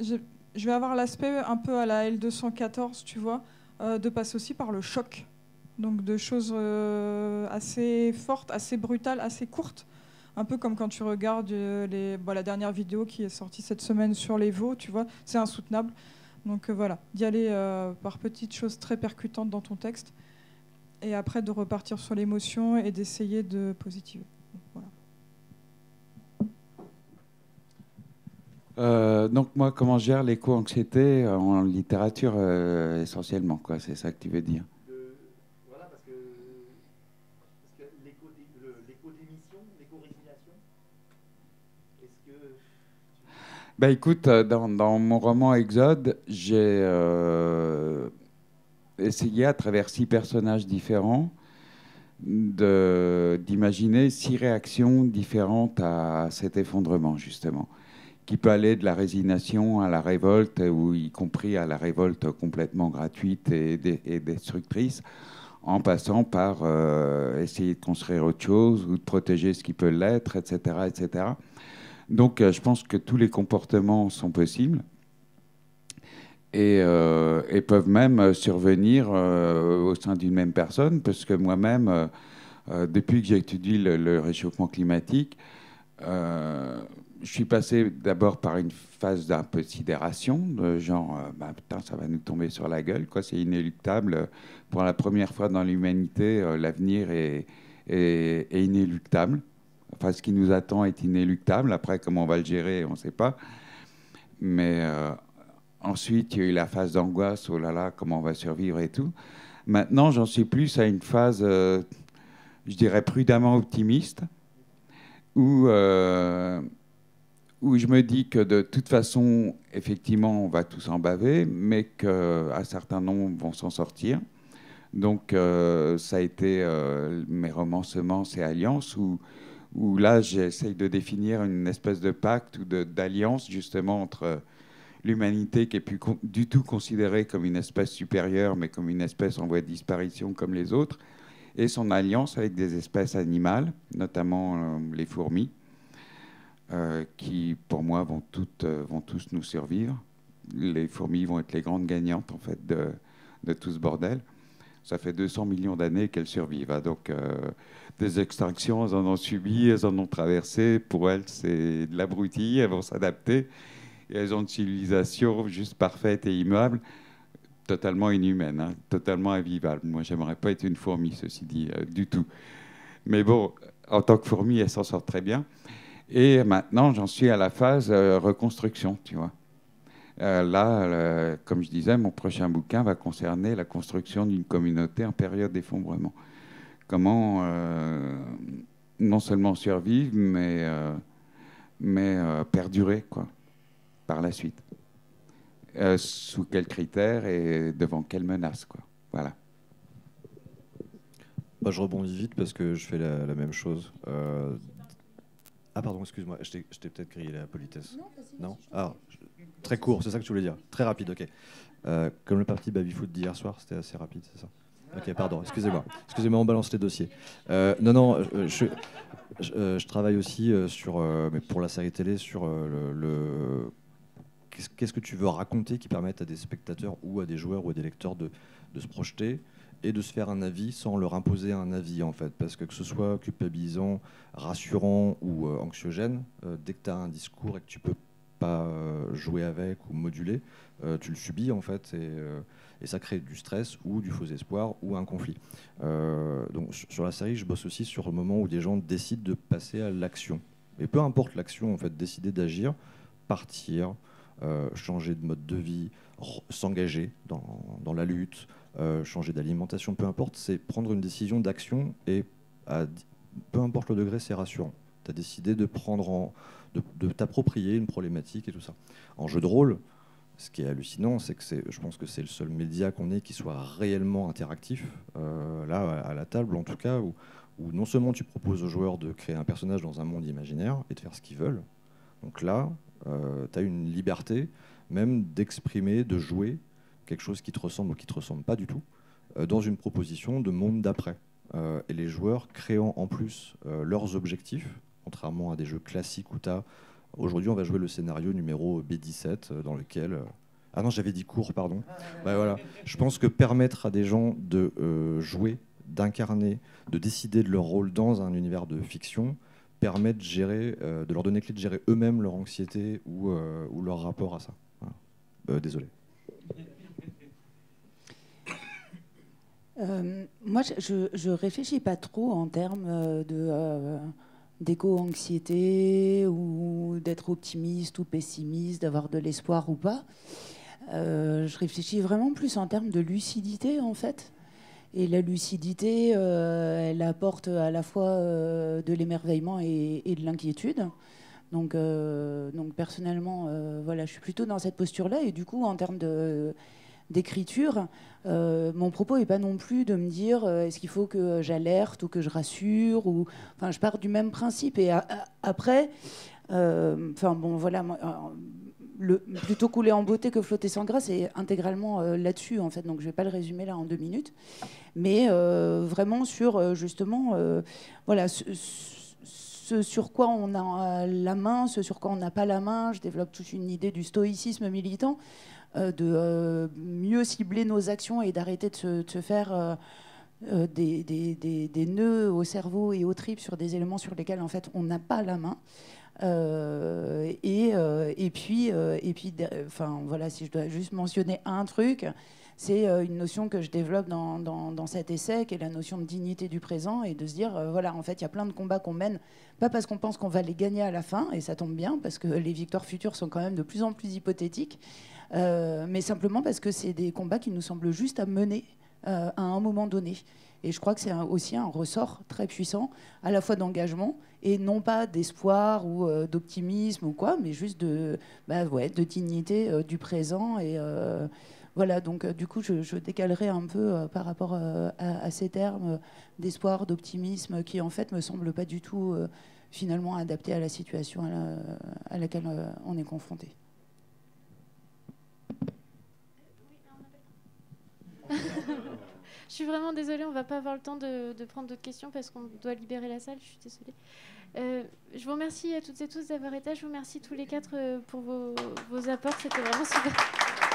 je, vais avoir l'aspect un peu à la L214, tu vois, de passer aussi par le choc donc de choses euh, assez fortes, assez brutales, assez courtes. Un peu comme quand tu regardes euh, les, la dernière vidéo qui est sortie cette semaine sur les veaux, tu vois, c'est insoutenable. Donc euh, voilà, d'y aller par petites choses très percutantes dans ton texte, et après de repartir sur l'émotion et d'essayer de positiver. donc moi, comment gère l'éco-anxiété en littérature essentiellement, C'est ça que tu veux dire Bah écoute, euh, dans, mon roman Exode, j'ai euh, essayé à travers six personnages différents d'imaginer six réactions différentes à cet effondrement, justement, qui peut aller de la résignation à la révolte, ou y compris à la révolte complètement gratuite et, destructrice, en passant par euh, essayer de construire autre chose ou de protéger ce qui peut l'être, etc., etc. Donc euh, je pense que tous les comportements sont possibles et, euh, peuvent même survenir euh, au sein d'une même personne, parce que moi-même, depuis que j'étudie le, le, réchauffement climatique, je suis passé d'abord par une phase d'un de genre, bah, putain, ça va nous tomber sur la gueule, quoi, c'est inéluctable. Pour la première fois dans l'humanité, l'avenir est, inéluctable. Enfin, ce qui nous attend est inéluctable. Après, comment on va le gérer, on ne sait pas. Mais euh, ensuite, il y a eu la phase d'angoisse. Oh là là, comment on va survivre et tout. Maintenant, j'en suis plus à une phase, euh, je dirais, prudemment optimiste, où, euh, où je me dis que de toute façon, effectivement, on va tous en baver, mais qu'un certain nombre vont s'en sortir. Donc, ça a été mes romans Semences et Alliances, où, où là, j'essaye de définir une espèce de pacte ou d'alliance, justement, entre l'humanité qui est plus du tout considérée comme une espèce supérieure, mais comme une espèce en voie de disparition comme les autres, et son alliance avec des espèces animales, notamment euh, les fourmis, euh, qui pour moi vont, toutes, euh, vont tous nous survivre. Les fourmis vont être les grandes gagnantes en fait de, de tout ce bordel. Ça fait 200 millions d'années qu'elles survivent. Hein. donc des extinctions, elles en ont subi, elles en ont traversé. Pour elles, c'est de l'abruti, elles vont s'adapter et elles ont une civilisation juste parfaite et immuable, totalement inhumaine, hein, totalement invivable. Moi, j'aimerais pas être une fourmi, ceci dit, euh, du tout. Mais bon, en tant que fourmi, elles s'en sortent très bien. Et maintenant, j'en suis à la phase euh, reconstruction, tu vois. Euh, là, comme je disais, mon prochain bouquin va concerner la construction d'une communauté en période d'effondrement. Comment non seulement survivre, mais, mais perdurer, quoi par la suite. Euh, sous quels critères et devant quelles menaces quoi. Voilà. Bah, je rebondis vite parce que je fais la, même chose. Euh, ah pardon, excuse-moi, je t'ai peut-être crié la politesse. Non, Ah, très court, c'est ça que tu voulais dire. Très rapide, ok. Euh, comme le parti baby foot d'hier soir, c'était assez rapide, c'est ça? Ok, pardon, excusez-moi. Excusez-moi, on balance les dossiers. non, non, je, je, travaille aussi sur, mais pour la série télé, sur le qu'est-ce que tu veux raconter qui permette à des spectateurs ou à des joueurs ou à des lecteurs de, se projeter et de se faire un avis sans leur imposer un avis en fait? Parce que que ce soit culpabilisant, rassurant ou euh, anxiogène, euh, dès que tu as un discours et que tu peux pas euh, jouer avec ou moduler, tu le subis en fait et, et, ça crée du stress ou du faux espoir ou un conflit. donc sur la série, je bosse aussi sur le moment où des gens décident de passer à l'action. Et peu importe l'action, en fait, décider d'agir, partir, euh, changer de mode de vie, s'engager dans, la lutte, euh, changer d'alimentation, peu importe, c'est prendre une décision d'action et peu importe le degré, c'est rassurant. Tu as décidé de prendre en, de, t'approprier une problématique et tout ça. En jeu de rôle, ce qui est hallucinant, c'est que je pense que c'est le seul média qu'on ait qui soit réellement interactif, euh, là, à la table en tout cas, où, non seulement tu proposes aux joueurs de créer un personnage dans un monde imaginaire et de faire ce qu'ils veulent, donc là, euh, tu as une liberté même d'exprimer, de jouer quelque chose qui te ressemble ou qui te ressemble pas du tout, euh, dans une proposition de monde d'après. Et les joueurs créant en plus leurs objectifs, contrairement à des jeux classiques où tu as Aujourd'hui, on va jouer le scénario numéro B17 dans lequel. Ah non, j'avais dit court, pardon. Bah, voilà. Je pense que permettre à des gens de jouer, d'incarner, de décider de leur rôle dans un univers de fiction, permet de gérer, euh, de leur donner clé de gérer eux-mêmes leur anxiété ou, euh, ou, leur rapport à ça. Euh, désolé. moi, je, je réfléchis pas trop en termes de d'éco-anxiété ou d'être optimiste ou pessimiste, d'avoir de l'espoir ou pas. je réfléchis vraiment plus en termes de lucidité en fait. Et la lucidité, euh, elle apporte à la fois euh, de l'émerveillement et, de l'inquiétude. Donc, euh, donc personnellement, voilà, je suis plutôt dans cette posture-là. Et du coup, en termes d'écriture, mon propos n'est pas non plus de me dire est-ce qu'il faut que j'alerte ou que je rassure. Ou, enfin, je pars du même principe. Et après, enfin bon, voilà. Le, plutôt couler en beauté que flotter sans grâce est intégralement euh, là-dessus en fait. Donc je vais pas le résumer là en deux minutes, mais euh, vraiment sur euh, justement voilà ce, sur quoi on a la main, ce sur quoi on n'a pas la main. Je développe toute une idée du stoïcisme militant, de mieux cibler nos actions et d'arrêter de, se faire des, des, nœuds au cerveau et aux tripes sur des éléments sur lesquels en fait on n'a pas la main. Euh, et, euh, et, puis, euh, et puis enfin, voilà, si je dois juste mentionner un truc, c'est une notion que je développe dans, dans, cet essai, qui est la notion de dignité du présent, et de se dire, voilà, en fait, il y a plein de combats qu'on mène, pas parce qu'on pense qu'on va les gagner à la fin, et ça tombe bien, parce que les victoires futures sont quand même de plus en plus hypothétiques, mais simplement parce que c'est des combats qui nous semblent juste à mener à un moment donné. Et je crois que c'est aussi un ressort très puissant, à la fois d'engagement et non pas d'espoir ou euh, d'optimisme ou quoi, mais juste de, bah ouais, de dignité euh, du présent et, euh, voilà, donc du coup, je, décalerai un peu par rapport à, ces termes d'espoir, d'optimisme, qui en fait me semblent pas du tout finalement adaptés à la situation à laquelle on est confronté. Je suis vraiment désolée, on va pas avoir le temps de, prendre d'autres questions parce qu'on doit libérer la salle. Je suis désolée. Euh, je vous remercie à toutes et tous d'avoir été. Je vous remercie tous les quatre euh, pour vos, vos apports. C'était vraiment super.